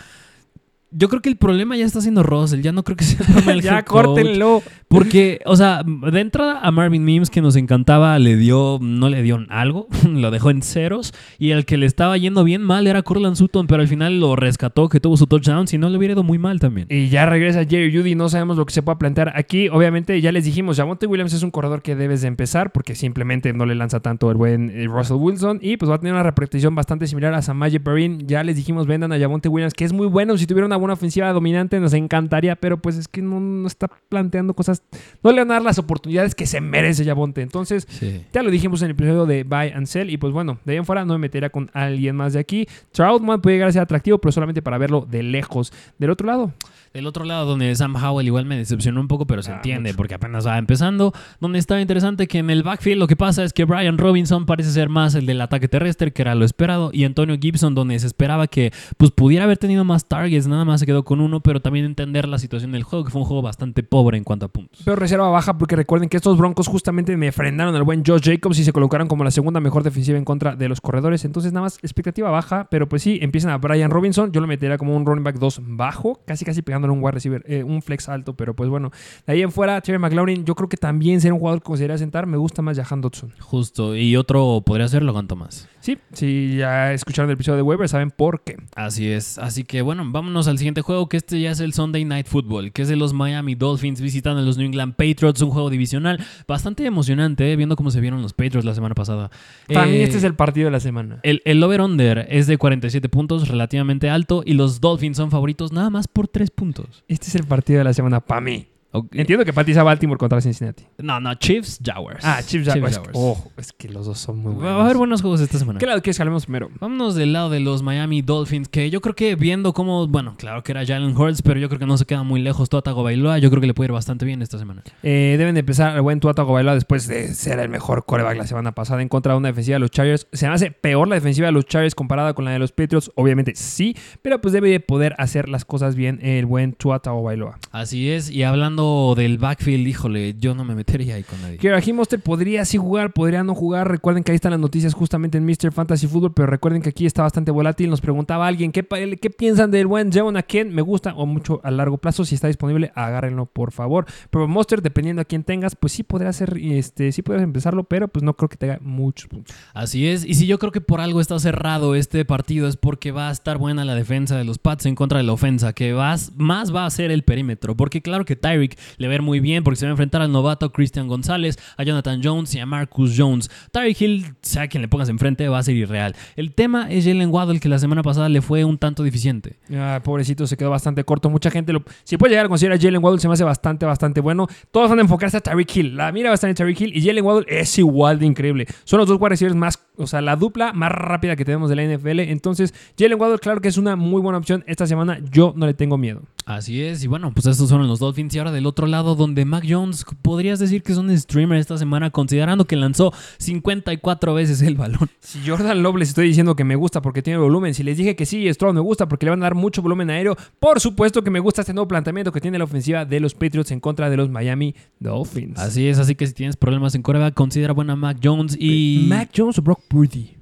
Speaker 4: yo creo que el problema ya está siendo Russell. Ya no creo que sea el problema del
Speaker 3: ya
Speaker 4: head coach.
Speaker 3: córtenlo.
Speaker 4: Porque, o sea, de entrada a Marvin Mims, que nos encantaba, le dio, no le dio algo, lo dejó en ceros. Y el que le estaba yendo bien mal era Cortland Sutton, pero al final lo rescató, que tuvo su touchdown, si no le hubiera ido muy mal también.
Speaker 3: Y ya regresa Jerry Judy, no sabemos lo que se pueda plantear aquí. Obviamente, ya les dijimos, Javonte Williams es un corredor que debes de empezar porque simplemente no le lanza tanto el buen eh, Russell Wilson. Y pues va a tener una repartición bastante similar a Samaje Perrin. Ya les dijimos, vendan a Javonte Williams, que es muy bueno. Si tuviera una buena ofensiva dominante, nos encantaría, pero pues es que no, no está planteando cosas. No le van a dar las oportunidades que se merece Javonte. Entonces,
Speaker 4: Sí.
Speaker 3: ya lo dijimos en el episodio de Buy and Sell. Y pues bueno, de ahí en fuera no me metería con alguien más de aquí. Troutman puede llegar a ser atractivo, pero solamente para verlo de lejos. Del otro lado,
Speaker 4: Del otro lado, donde Sam Howell igual me decepcionó un poco, pero se
Speaker 3: Ah,
Speaker 4: entiende
Speaker 3: mucho.
Speaker 4: porque apenas va empezando. Donde está interesante que en el backfield lo que pasa es que Brian Robinson parece ser más el del ataque terrestre, que era lo esperado, y Antonio Gibson, donde se esperaba que pues, pudiera haber tenido más targets, nada más se quedó con uno, pero también entender la situación del juego, que fue un juego bastante pobre en cuanto a puntos.
Speaker 3: Pero reserva baja porque recuerden que estos Broncos justamente me frenaron al buen Josh Jacobs y se colocaron como la segunda mejor defensiva en contra de los corredores. Entonces nada más expectativa baja, pero pues sí, empiezan a Brian Robinson. Yo lo metería como un running back 2 bajo, casi casi pegándole un wide receiver, eh, un flex alto, pero pues bueno. De ahí en fuera, Terry McLaurin, yo creo que también sería un jugador que consideraría sentar. Me gusta más Jahan Dodson.
Speaker 4: Justo, y otro podría ser Logan Thomas.
Speaker 3: Sí, si ya escucharon el episodio de Weber, saben por qué.
Speaker 4: Así es, así que bueno, vámonos al siguiente juego, que este ya es el Sunday Night Football, que es de los Miami Dolphins visitando a los New England Patriots, un juego divisional bastante emocionante, ¿eh? viendo cómo se vieron los Patriots la semana pasada.
Speaker 3: Para mí
Speaker 4: Eh,
Speaker 3: este es el partido de la semana.
Speaker 4: El, el over-under es de 47 puntos, relativamente alto, y los Dolphins son favoritos nada más por 3 puntos.
Speaker 3: Este es el partido de la semana para mí. Entiendo que Patiza Baltimore contra Cincinnati.
Speaker 4: No, no, Chiefs, Jaguars.
Speaker 3: Ah, Chiefs Jaguars.
Speaker 4: Jaguars.
Speaker 3: Oh, es que los dos son muy buenos.
Speaker 4: Va a haber buenos juegos esta semana.
Speaker 3: ¿Qué lado quieres que hablemos primero?
Speaker 4: Vámonos del lado de los Miami Dolphins, que yo creo que viendo cómo, bueno, claro que era Jalen Hurts, pero yo creo que no se queda muy lejos Tua Tagovailoa, yo creo que le puede ir bastante bien esta semana.
Speaker 3: Eh, deben de empezar el buen Tua Tagovailoa después de ser el mejor coreback la semana pasada en contra de una defensiva de los Chargers. Se me hace peor la defensiva de los Chargers comparada con la de los Patriots, obviamente sí, pero pues debe de poder hacer las cosas bien el buen Tua Tagovailoa.
Speaker 4: Así es, y hablando del backfield, híjole, yo no me metería ahí con nadie.
Speaker 3: Raheem Mostert podría sí jugar, podría no jugar. Recuerden que ahí están las noticias justamente en Mr. Fantasy Football, pero recuerden que aquí está bastante volátil. Nos preguntaba alguien, ¿qué, piensan del buen Javon Aken? Me gusta o mucho a largo plazo. Si está disponible, agárrenlo, por favor. Pero Mostert, dependiendo a quién tengas, pues sí podría ser, este, sí podrías empezarlo, pero pues no creo que tenga muchos puntos.
Speaker 4: Así es, y si yo creo que por algo está cerrado este partido es porque va a estar buena la defensa de los Pats en contra de la ofensa, que vas, más va a ser el perímetro, porque claro que Tyreek le ir muy bien porque se va a enfrentar al novato Christian González, a Jonathan Jones y a Marcus Jones. Tyreek Hill, sea quien le pongas enfrente, va a ser irreal. El tema es Jalen Waddle, que la semana pasada le fue un tanto deficiente.
Speaker 3: Ah, pobrecito, se quedó bastante corto. Mucha gente lo. Si puede llegar a considerar a Jalen Waddle, se me hace bastante, bastante bueno. Todos van a enfocarse a Tyreek Hill. La mira va a estar en Tyreek Hill y Jalen Waddle es igual de increíble. Son los dos wide receivers más. O sea, la dupla más rápida que tenemos de la NFL. Entonces, Jalen Waddle, claro que es una muy buena opción esta semana. Yo no le tengo miedo.
Speaker 4: Así es, y bueno, pues estos fueron los Dolphins. Y ahora del otro lado, donde Mac Jones, podrías decir que es un streamer esta semana, considerando que lanzó 54 veces el balón.
Speaker 3: Si Jordan Love les estoy diciendo que me gusta porque tiene volumen, si les dije que sí, Stroud me gusta porque le van a dar mucho volumen aéreo, por supuesto que me gusta este nuevo planteamiento que tiene la ofensiva de los Patriots en contra de los Miami Dolphins.
Speaker 4: Así es, así que si tienes problemas en coreback, considera buena Mac Jones y.
Speaker 3: Mac Jones o Brock Purdy.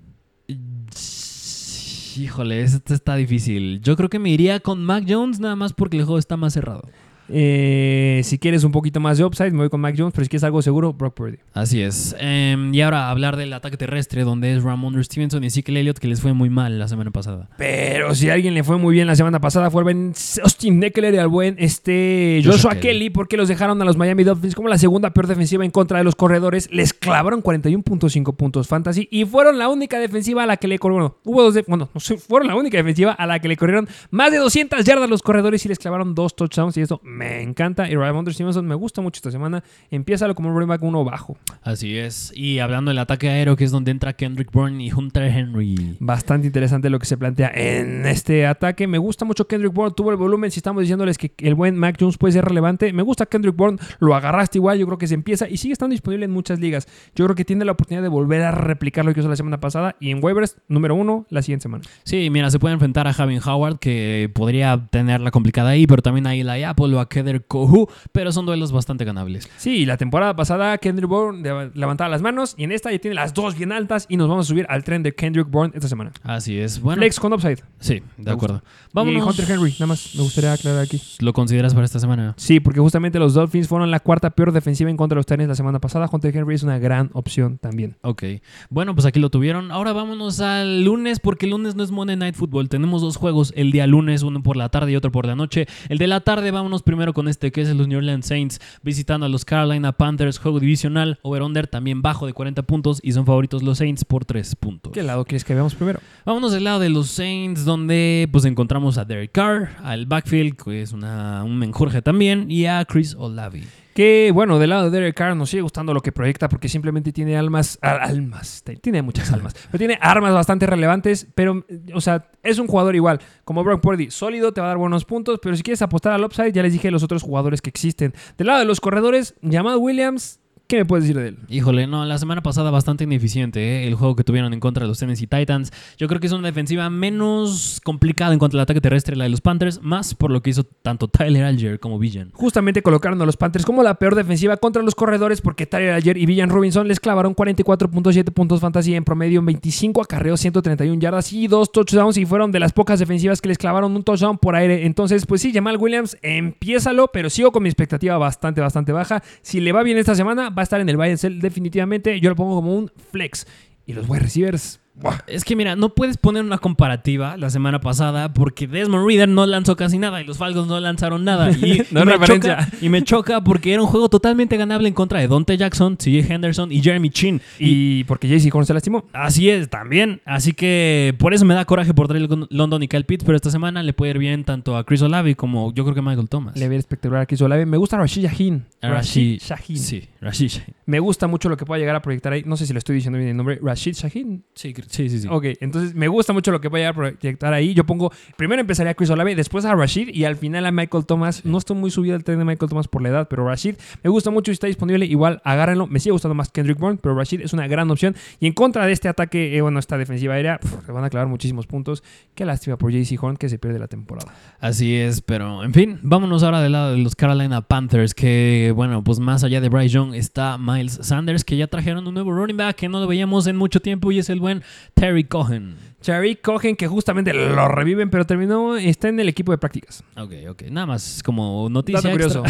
Speaker 4: Híjole, este está difícil. Yo creo que me iría con Mac Jones nada más porque el juego está más cerrado.
Speaker 3: Eh, si quieres un poquito más de upside, me voy con Mac Jones, pero si quieres algo seguro, Brock Purdy.
Speaker 4: Así es. Em, y ahora hablar del ataque terrestre, donde es Ramon Stevenson y Ezekiel Elliott, que les fue muy mal la semana pasada.
Speaker 3: Pero si a alguien le fue muy bien la semana pasada fue al buen Austin Eckler y al buen este,
Speaker 4: Joshua Kelly.
Speaker 3: Kelly. porque los dejaron a los Miami Dolphins como la segunda peor defensiva en contra de los corredores. Les clavaron 41.5 puntos fantasy y fueron la única defensiva a la que le corrieron. Hubo dos, de- bueno, no sé, fueron la única defensiva a la que le corrieron más de 200 yardas los corredores y les clavaron dos touchdowns y eso me encanta. Y Ramondre Stevenson me gusta mucho esta semana. Empieza como un running back uno bajo.
Speaker 4: Así es. Y hablando del ataque aéreo, que es donde entra Kendrick Bourne y Hunter Henry.
Speaker 3: Bastante interesante lo que se plantea en este ataque. Me gusta mucho Kendrick Bourne. Tuvo el volumen. Si estamos diciéndoles que el buen Mac Jones puede ser relevante. Me gusta Kendrick Bourne. Lo agarraste igual. Yo creo que se empieza y sigue estando disponible en muchas ligas. Yo creo que tiene la oportunidad de volver a replicar lo que hizo la semana pasada. Y en waivers, número uno, la siguiente semana.
Speaker 4: Sí, mira, se puede enfrentar a Javin Howard, que podría tener la complicada ahí, pero también a Eli Apple o a Keder Kohu, pero son duelos bastante ganables.
Speaker 3: Sí, la temporada pasada Kendrick Bourne levantaba las manos y en esta ya tiene las dos bien altas y nos vamos a subir al tren de Kendrick Bourne esta semana.
Speaker 4: Así es. Bueno,
Speaker 3: Flex con upside.
Speaker 4: sí, de acuerdo.
Speaker 3: Y
Speaker 4: Vámonos.
Speaker 3: Hunter Henry, nada más me gustaría aclarar aquí.
Speaker 4: ¿Lo consideras para esta semana?
Speaker 3: Sí, porque justamente los Dolphins fueron la cuarta peor defensiva en contra de los Titans la semana pasada. Hunter Henry es una gran opción también.
Speaker 4: Ok. Bueno, pues aquí lo tuvieron. Ahora vámonos al lunes, porque el lunes no es Monday Night Football. Tenemos dos juegos el día lunes, uno por la tarde y otro por la noche. El de la tarde, vámonos primero con este, que es los New Orleans Saints, visitando a los Carolina Panthers, juego divisional, over-under también bajo de 40 puntos, y son favoritos los Saints por 3 puntos.
Speaker 3: ¿Qué lado quieres que veamos primero?
Speaker 4: Vámonos del lado de los Saints, donde pues encontramos a Derek Carr, al backfield, que es una, un menjurje también, y a Chris Olavi.
Speaker 3: Que bueno, del lado de Derek Carr nos sigue gustando lo que proyecta porque simplemente tiene almas, a- almas, tiene muchas almas, pero tiene armas bastante relevantes, pero, o sea, es un jugador igual, como Brock Purdy, sólido, te va a dar buenos puntos, pero si quieres apostar al upside, ya les dije los otros jugadores que existen. Del lado de los corredores, llamado Williams, ¿qué me puedes decir de él?
Speaker 4: Híjole, no, la semana pasada bastante ineficiente ¿eh? el juego que tuvieron en contra de los Tennessee Titans. Yo creo que es una defensiva menos complicada en cuanto al ataque terrestre, la de los Panthers, más por lo que hizo tanto Tyler Alger como Villan.
Speaker 3: Justamente colocaron a los Panthers como la peor defensiva contra los corredores porque Tyler ayer y Villan Robinson les clavaron 44.7 puntos fantasy en promedio en 25 acarreos, 131 yardas y dos touchdowns y fueron de las pocas defensivas que les clavaron un touchdown por aire. Entonces, pues sí, Jamal Williams, empiézalo, pero sigo con mi expectativa bastante, bastante baja. Si le va bien esta semana, va a estar en el sell definitivamente. Yo lo pongo como un flex. Y los wide receivers.
Speaker 4: Es que mira, no puedes poner una comparativa la semana pasada porque Desmond Reader no lanzó casi nada y los Falcons no lanzaron nada. Y,
Speaker 3: No
Speaker 4: y me
Speaker 3: referencia.
Speaker 4: choca, y me choca porque era un juego totalmente ganable en contra de Dante Jackson, CJ Henderson y Jeremy Chin. Y
Speaker 3: y porque JC Horn se lastimó.
Speaker 4: Así es, también. Así que por eso me da coraje por Drake London y Kyle Pitts, pero esta semana le puede ir bien tanto a Chris Olavi como yo creo que a Michael Thomas.
Speaker 3: Le ve espectacular aquí Olave. Me gusta Rashid Shahin.
Speaker 4: A Rashid-
Speaker 3: Shahin.
Speaker 4: Sí, Rashid. Shahin.
Speaker 3: Me gusta mucho lo que pueda llegar a proyectar ahí. No sé si lo estoy diciendo bien el nombre. Rashid Shahin.
Speaker 4: Sí, sí, sí. sí.
Speaker 3: Ok, entonces me gusta mucho lo que llegar a proyectar ahí. Yo pongo, primero empezaría a Chris Olave, después a Rashid y al final a Michael Thomas. No estoy muy subido al tren de Michael Thomas por la edad, pero Rashid me gusta mucho y está disponible. Igual agárrenlo. Me sigue gustando más Kendrick Bourne, pero Rashid es una gran opción. Y en contra de este ataque, eh, bueno, esta defensiva aérea, le van a clavar muchísimos puntos. Qué lástima por JC Horn que se pierde la temporada.
Speaker 4: Así es, pero en fin, vámonos ahora del lado de los Carolina Panthers, que bueno, pues más allá de Bryce Young está Miles Sanders, que ya trajeron un nuevo running back que no lo veíamos en mucho tiempo y es el buen Terry Cohen.
Speaker 3: Cherry Cohen, que justamente lo reviven, pero terminó, está en el equipo de prácticas.
Speaker 4: Ok, ok, nada más como noticia extra.
Speaker 3: curioso.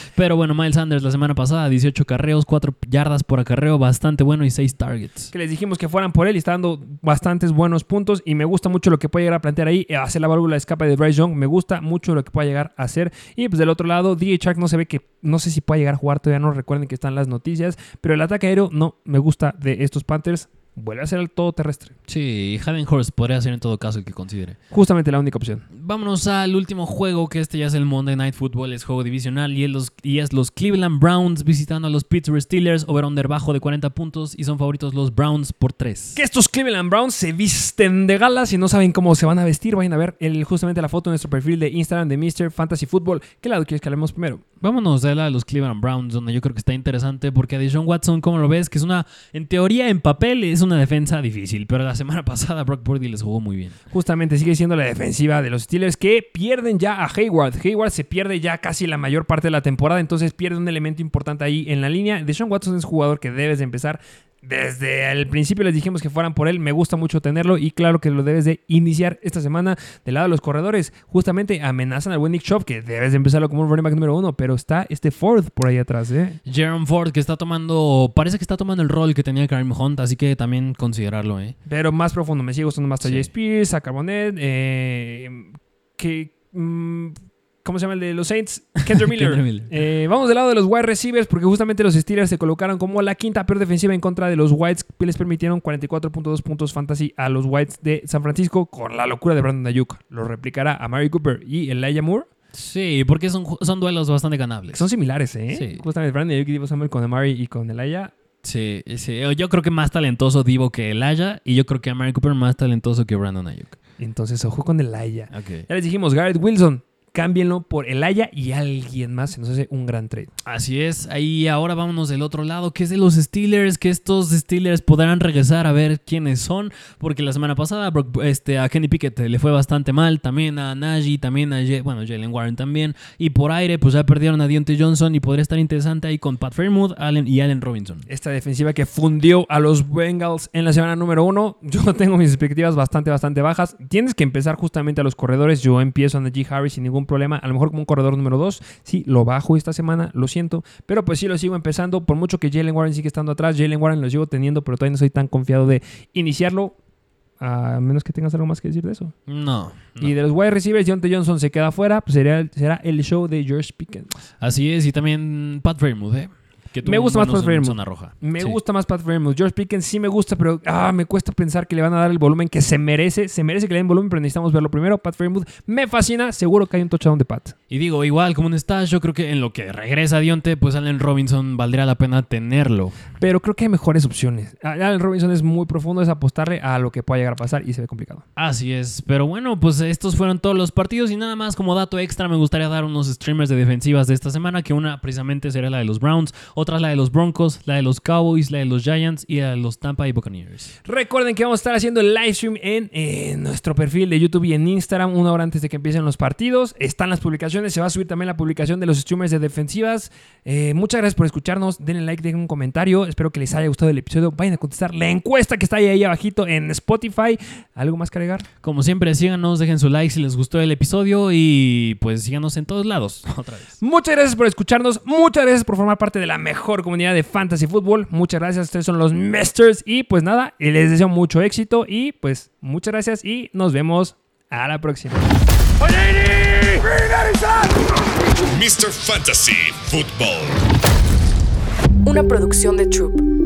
Speaker 4: Pero bueno, Miles Sanders la semana pasada, 18 carreos, 4 yardas por acarreo, bastante bueno y 6 targets.
Speaker 3: que les dijimos que fueran por él y está dando bastantes buenos puntos y me gusta mucho lo que puede llegar a plantear ahí, eh, hacer la válvula de escape de Bryce Young, me gusta mucho lo que pueda llegar a hacer y pues del otro lado DJ Shark no se ve que no sé si puede llegar a jugar todavía no recuerden que están las noticias, pero el ataque aéreo no me gusta de estos Panthers, vuelve a ser el todo terrestre,
Speaker 4: Sí, Hayden Hurst podría ser en todo caso el que considere.
Speaker 3: justamente la única opción.
Speaker 4: Vámonos al último juego, que este ya es el Monday Night Football, es juego divisional y es los, y es los Cleveland Browns visitando a los Pittsburgh Steelers, over-under bajo de 40 puntos y son favoritos los Browns por 3.
Speaker 3: Que estos Cleveland Browns se visten de gala. Si no saben cómo se van a vestir, vayan a ver el, justamente la foto de nuestro perfil de Instagram de Mr. Fantasy Football. ¿Qué lado quieres que hablemos primero?
Speaker 4: Vámonos a la de los Cleveland Browns, donde yo creo que está interesante porque a Deshaun Watson, como lo ves, que es una, en teoría, en papel, es una defensa difícil, pero la semana pasada Brock Purdy les jugó muy bien.
Speaker 3: Justamente sigue siendo la defensiva de los Steelers que pierden ya a Hayward. Hayward se pierde ya casi la mayor parte de la temporada, entonces pierde un elemento importante ahí en la línea. Deshaun Watson es jugador que debes de empezar. Desde el principio les dijimos que fueran por él, me gusta mucho tenerlo y claro que lo debes de iniciar esta semana del lado de los corredores. Justamente amenazan al buen Nick Chubb que debes de empezarlo como un running back número uno, pero está este Ford por ahí atrás, ¿eh?
Speaker 4: Jerome Ford, que está tomando, parece que está tomando el rol que tenía Kareem Hunt, así que también considerarlo, ¿eh?
Speaker 3: Pero más profundo, me sigue gustando más a
Speaker 4: Sí.
Speaker 3: Jay Spears, a Carbonet, eh, que... mm, ¿Cómo se llama el de los Saints? Kendra Miller.
Speaker 4: Kendra Miller.
Speaker 3: Eh, vamos del lado de los wide receivers porque justamente los Steelers se colocaron como la quinta peor defensiva en contra de los Whites les permitieron 44.2 puntos fantasy a los Whites de San Francisco con la locura de Brandon Ayuk. Lo replicará a Mary Cooper y Elijah Moore.
Speaker 4: Sí, porque son, son duelos bastante ganables.
Speaker 3: Son similares, ¿eh?
Speaker 4: Sí.
Speaker 3: Justamente Brandon Ayuk y Divo Samuel con Amari y con Elijah.
Speaker 4: Sí, sí, yo creo que más talentoso Divo que Elijah y yo creo que Amari Cooper más talentoso que Brandon Ayuk.
Speaker 3: Entonces, ojo con Elijah.
Speaker 4: Ok.
Speaker 3: Ya les dijimos, Garrett Wilson, cámbienlo por Elijah y alguien más. Se nos hace un gran trade.
Speaker 4: Así es, ahí ahora vámonos del otro lado, que es de los Steelers, que estos Steelers podrán regresar a ver quiénes son, porque la semana pasada este, a Kenny Pickett le fue bastante mal, también a Najee, también a bueno, Jalen Warren también, y por aire pues ya perdieron a Deontay Johnson y podría estar interesante ahí con Pat Fairmouth Allen y Allen Robinson.
Speaker 3: Esta defensiva que fundió a los Bengals en la semana número uno, yo tengo mis expectativas bastante, bastante bajas. Tienes que empezar justamente a los corredores, yo empiezo a Najee Harris sin ningún problema, a lo mejor como un corredor número dos, sí, lo bajo esta semana, lo pero pues sí lo sigo empezando. Por mucho que Jalen Warren sigue estando atrás, Jalen Warren lo sigo teniendo, pero todavía no soy tan confiado de iniciarlo. A menos que tengas algo más que decir de eso.
Speaker 4: No.
Speaker 3: Y de los wide receivers, John Johnson se queda fuera, pues será, será el show de George Pickens.
Speaker 4: Así es, y también Pat Fairmouth, ¿eh?
Speaker 3: Me gusta más Pat Fairmouth. Me gusta más Pat Fairmouth. George Pickens sí me gusta, pero ah, me cuesta pensar que le van a dar el volumen que se merece. Se merece que le den volumen, pero necesitamos verlo primero. Pat Fairmouth me fascina. Seguro que hay un touchdown de Pat.
Speaker 4: Y digo, igual como un stash, yo creo que en lo que regresa Dionte, pues Allen Robinson valdría la pena tenerlo.
Speaker 3: Pero creo que hay mejores opciones. Allen Robinson es muy profundo, es apostarle a lo que pueda llegar a pasar y se ve complicado.
Speaker 4: Así es. Pero bueno, pues estos fueron todos los partidos y nada más como dato extra me gustaría dar unos streamers de defensivas de esta semana, que una precisamente sería la de los Browns, otra la de los Broncos la de los Cowboys, la de los Giants y la de los Tampa Bay Buccaneers.
Speaker 3: Recuerden que vamos a estar haciendo el live stream en, nuestro perfil de YouTube y en Instagram una hora antes de que empiecen los partidos. Están las publicaciones, se va a subir también la publicación de los streamers de defensivas. Eh, muchas gracias por escucharnos. Denle like, dejen un comentario. Espero que les haya gustado el episodio. Vayan a contestar la encuesta que está ahí, ahí abajito en Spotify. ¿Algo más que agregar?
Speaker 4: Como siempre, síganos, dejen su like si les gustó el episodio y pues síganos en todos lados otra vez.
Speaker 3: Muchas gracias por escucharnos. Muchas gracias por formar parte de la mejor comunidad de Fantasy Football. Muchas gracias, ustedes son los Masters. Y pues nada, les deseo mucho éxito y pues muchas gracias y nos vemos a la próxima.
Speaker 1: Mr. Fantasy Football.
Speaker 5: Una producción de Troop.